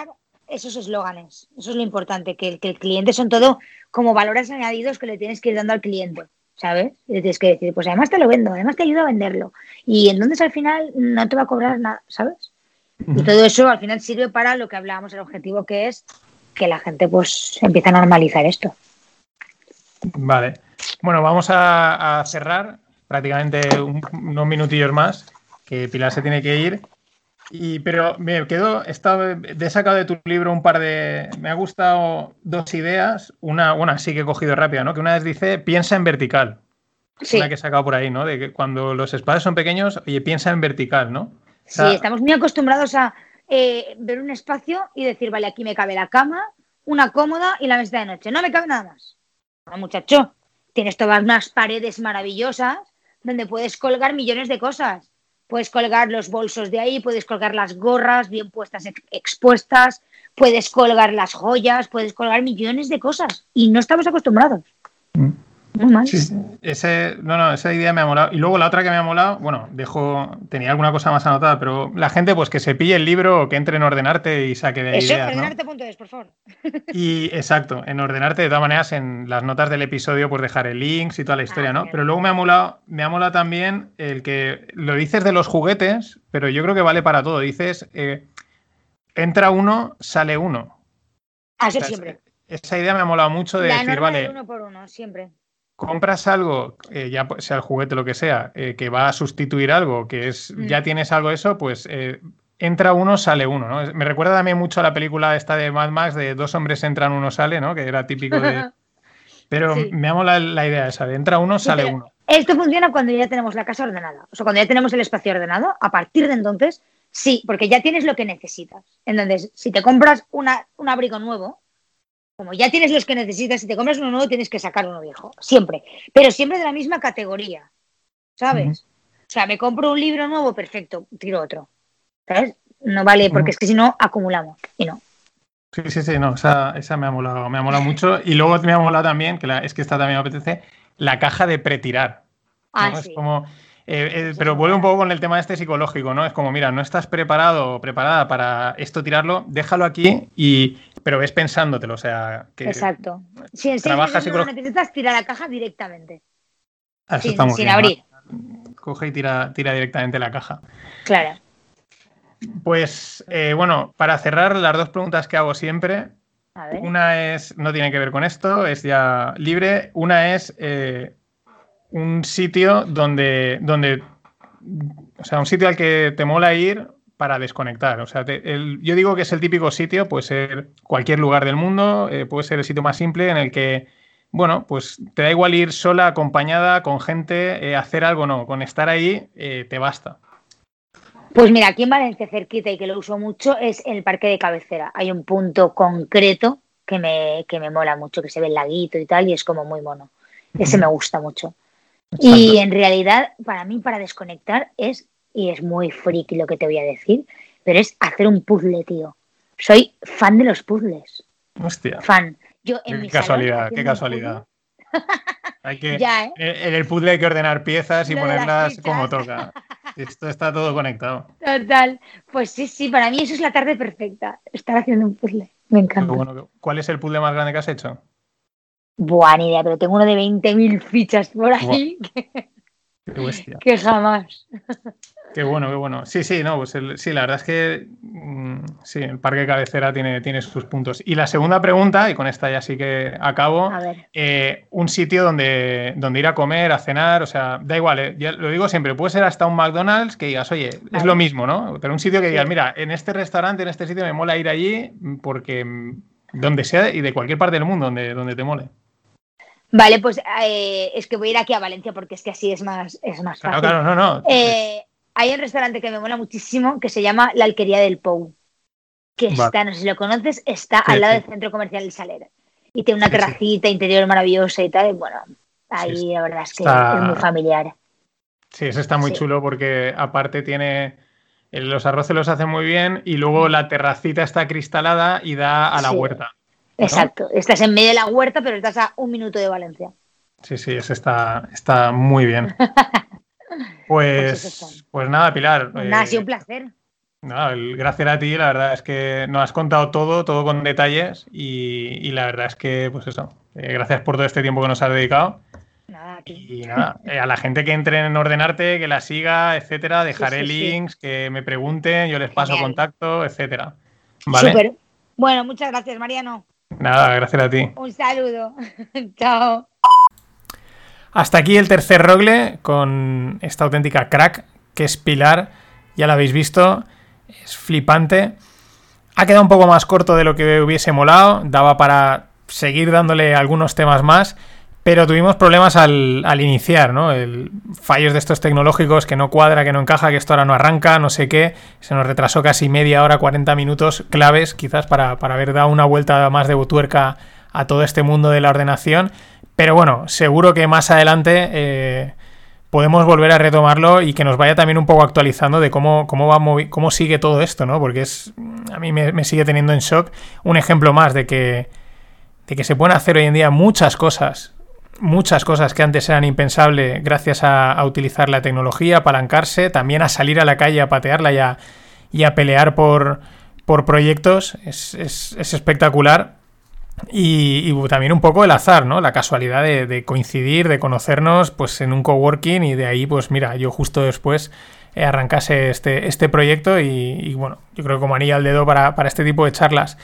Esos eslóganes, eso es lo importante, que, que el cliente son todo como valores añadidos que le tienes que ir dando al cliente. ¿Sabes? Y tienes que decir, pues además te lo vendo, además te ayudo a venderlo. Y entonces al final no te va a cobrar nada, ¿sabes? Y todo eso al final sirve para lo que hablábamos, el objetivo que es que la gente pues empiece a normalizar esto. Vale. Bueno, vamos a, cerrar prácticamente unos minutillos más, que Pilar se tiene que ir. Y, pero me quedo, he, sacado de tu libro un par de. Me ha gustado dos ideas. Una, una sí que he cogido rápida, ¿no? Que una vez dice piensa en vertical. Sí. Una que he sacado por ahí, ¿no? De que cuando los espacios son pequeños, oye, piensa en vertical, ¿no? sí, estamos muy acostumbrados a eh, ver un espacio y decir, vale, aquí me cabe la cama, una cómoda y la mesa de noche. No me cabe nada más. No, muchacho, tienes todas unas paredes maravillosas donde puedes colgar millones de cosas. Puedes colgar los bolsos de ahí, puedes colgar las gorras bien puestas, expuestas, puedes colgar las joyas, puedes colgar millones de cosas. Y no estamos acostumbrados. Mm. Sí, ese, no, no, esa idea me ha molado. Y luego la otra que me ha molado, bueno, dejo, tenía alguna cosa más anotada, pero la gente pues que se pille el libro o que entre en Ordenarte y saque de ahí. Eso, ideas, ordenarte.es, por favor. Y exacto, en Ordenarte, de todas maneras, en las notas del episodio, pues dejaré links y toda la ah, historia, ¿no? Pero luego me ha molado, me ha molado también el que lo dices de los juguetes, pero yo creo que vale para todo. Dices, eh, entra uno, sale uno. Ah, eso siempre. Esa idea me ha molado mucho de decir, vale. Uno por uno, siempre compras algo, eh, ya sea el juguete lo que sea, eh, que va a sustituir algo, que es mm. ya tienes algo eso, pues eh, entra uno, sale uno, ¿no? Me recuerda también mucho a la película esta de Mad Max de dos hombres entran, uno sale, ¿no? Que era típico de... Pero me amo la, idea esa, de entra uno, sale uno. Esto funciona cuando ya tenemos la casa ordenada, o sea, cuando ya tenemos el espacio ordenado, a partir de entonces, sí, porque ya tienes lo que necesitas. Entonces, si te compras una, un abrigo nuevo, como ya tienes los que necesitas, si te compras uno nuevo, tienes que sacar uno viejo. Siempre. Pero siempre de la misma categoría. ¿Sabes? O sea, me compro un libro nuevo, perfecto, tiro otro. ¿Sabes? No vale, porque es que si no, acumulamos. Y no. Sí, sí, sí, no, esa, me ha molado, me ha molado mucho. Y luego me ha molado también, que es que esta también me apetece, la caja de pretirar. Ah, sí. Es como. Eh, eh, pero vuelve un poco con el tema este psicológico, ¿no? Es como, mira, no estás preparado o preparada para esto tirarlo, déjalo aquí y pero ves pensándotelo, o sea, que Exacto. Si trabajas y no necesitas tirar la caja directamente. Ah, eso sin, sin abrir. Coge y tira, tira directamente la caja. Claro. Pues eh, bueno, para cerrar las dos preguntas que hago siempre, una es, no tiene que ver con esto, es ya libre. Una es eh, un sitio donde, donde, o sea, un sitio al que te mola ir para desconectar. O sea, yo digo que es el típico sitio, puede ser cualquier lugar del mundo, eh, puede ser el sitio más simple en el que, bueno, pues te da igual ir sola, acompañada, con gente, eh, hacer algo, no, con estar ahí eh, te basta. Pues mira, aquí en Valencia cerquita y que lo uso mucho es el parque de cabecera. Hay un punto concreto que me, que me mola mucho, que se ve el laguito y tal, y es como muy mono. Ese me gusta mucho. Y en realidad, para mí, para desconectar es y es muy friki lo que te voy a decir, pero es hacer un puzzle, tío. Soy fan de los puzzles. Hostia. Fan. Yo en qué casualidad, qué casualidad. hay que, ¿eh? En el puzzle hay que ordenar piezas y ponerlas como toca. Esto está todo conectado. Total. Pues sí, sí, para mí eso es la tarde perfecta. Estar haciendo un puzzle. Me encanta. ¿Cuál es el puzzle más grande que has hecho? Buena idea, pero tengo uno de 20.000 fichas por ahí. Qué que jamás. Qué bueno, qué bueno. Sí, sí, no, pues sí, la verdad es que mm, sí, el parque cabecera tiene, tiene sus puntos. Y la segunda pregunta, y con esta ya sí que acabo, eh, un sitio donde, donde ir a comer, a cenar, o sea, da igual, eh, ya lo digo siempre, puede ser hasta un McDonald's que digas, oye, es lo mismo, ¿no? Pero un sitio que digas, mira, en este restaurante, en este sitio me mola ir allí porque mm, donde sea y de cualquier parte del mundo donde, donde te mole. Vale, pues eh, es que voy a ir aquí a Valencia porque es que así es más, es más fácil. Claro, claro, no, no hay un restaurante que me mola muchísimo que se llama La Alquería del Pou. Que está, no sé si lo conoces, está al lado del centro comercial del Saler. Y tiene una terracita interior maravillosa y tal. bueno, ahí la verdad es que es muy familiar. Sí, eso está muy chulo porque aparte tiene. Los arroces los hace muy bien y luego la terracita está cristalada y da a la huerta. Exacto. Estás en medio de la huerta, pero estás a un minuto de Valencia. Sí, sí, eso está, está muy bien. Pues, pues, pues, nada, Pilar. Nada, ha sido un placer. gracias a ti, la verdad es que nos has contado todo, todo con detalles y, la verdad es que, pues eso, eh, gracias por todo este tiempo que nos has dedicado y nada, eh, a la gente que entre en Ordenarte, que la siga, etcétera, dejaré links, que me pregunten, yo les paso contacto, etcétera. ¿Vale? Bueno, muchas gracias, Mariano. Nada, gracias a ti. Un saludo. Chao. Hasta aquí el tercer rogle con esta auténtica crack que es Pilar. Ya la habéis visto, es flipante. Ha quedado un poco más corto de lo que hubiese molado, daba para seguir dándole algunos temas más, pero tuvimos problemas al, iniciar, ¿no? El, fallos de estos tecnológicos que no cuadra, que no encaja, que esto ahora no arranca, no sé qué. Se nos retrasó casi media hora, 40 minutos claves, quizás para, para haber dado una vuelta más de botuerca a todo este mundo de la ordenación. Pero bueno, seguro que más adelante eh, podemos volver a retomarlo y que nos vaya también un poco actualizando de cómo, cómo, va cómo sigue todo esto, ¿no? Porque es a mí me, sigue teniendo en shock un ejemplo más de que, de que se pueden hacer hoy en día muchas cosas muchas cosas que antes eran impensables gracias a, utilizar la tecnología, apalancarse, también a salir a la calle a patearla y a, y a pelear por, por proyectos. Es, es, espectacular. Y, también un poco el azar, ¿no? La casualidad de, coincidir, de conocernos pues en un coworking y de ahí, pues mira, yo justo después arrancase este, este proyecto y, bueno, yo creo que como anilla al dedo para, para este tipo de charlas.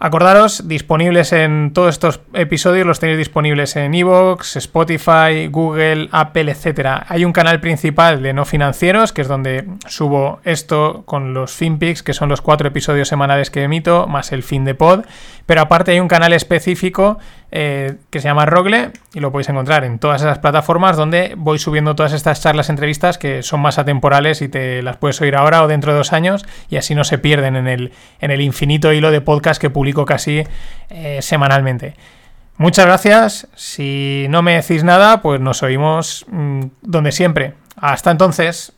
Acordaros, disponibles en todos estos episodios, los tenéis disponibles en Evox, Spotify, Google, Apple, etc. Hay un canal principal de no financieros, que es donde subo esto con los FinPix, que son los cuatro episodios semanales que emito, más el fin de pod. Pero aparte hay un canal específico eh, que se llama Rogle y lo podéis encontrar en todas esas plataformas donde voy subiendo todas estas charlas, entrevistas que son más atemporales y te las puedes oír ahora o dentro de dos años y así no se pierden en el, en el infinito hilo de podcast que publico casi eh, semanalmente. Muchas gracias. Si no me decís nada, pues nos oímos mm, donde siempre. Hasta entonces.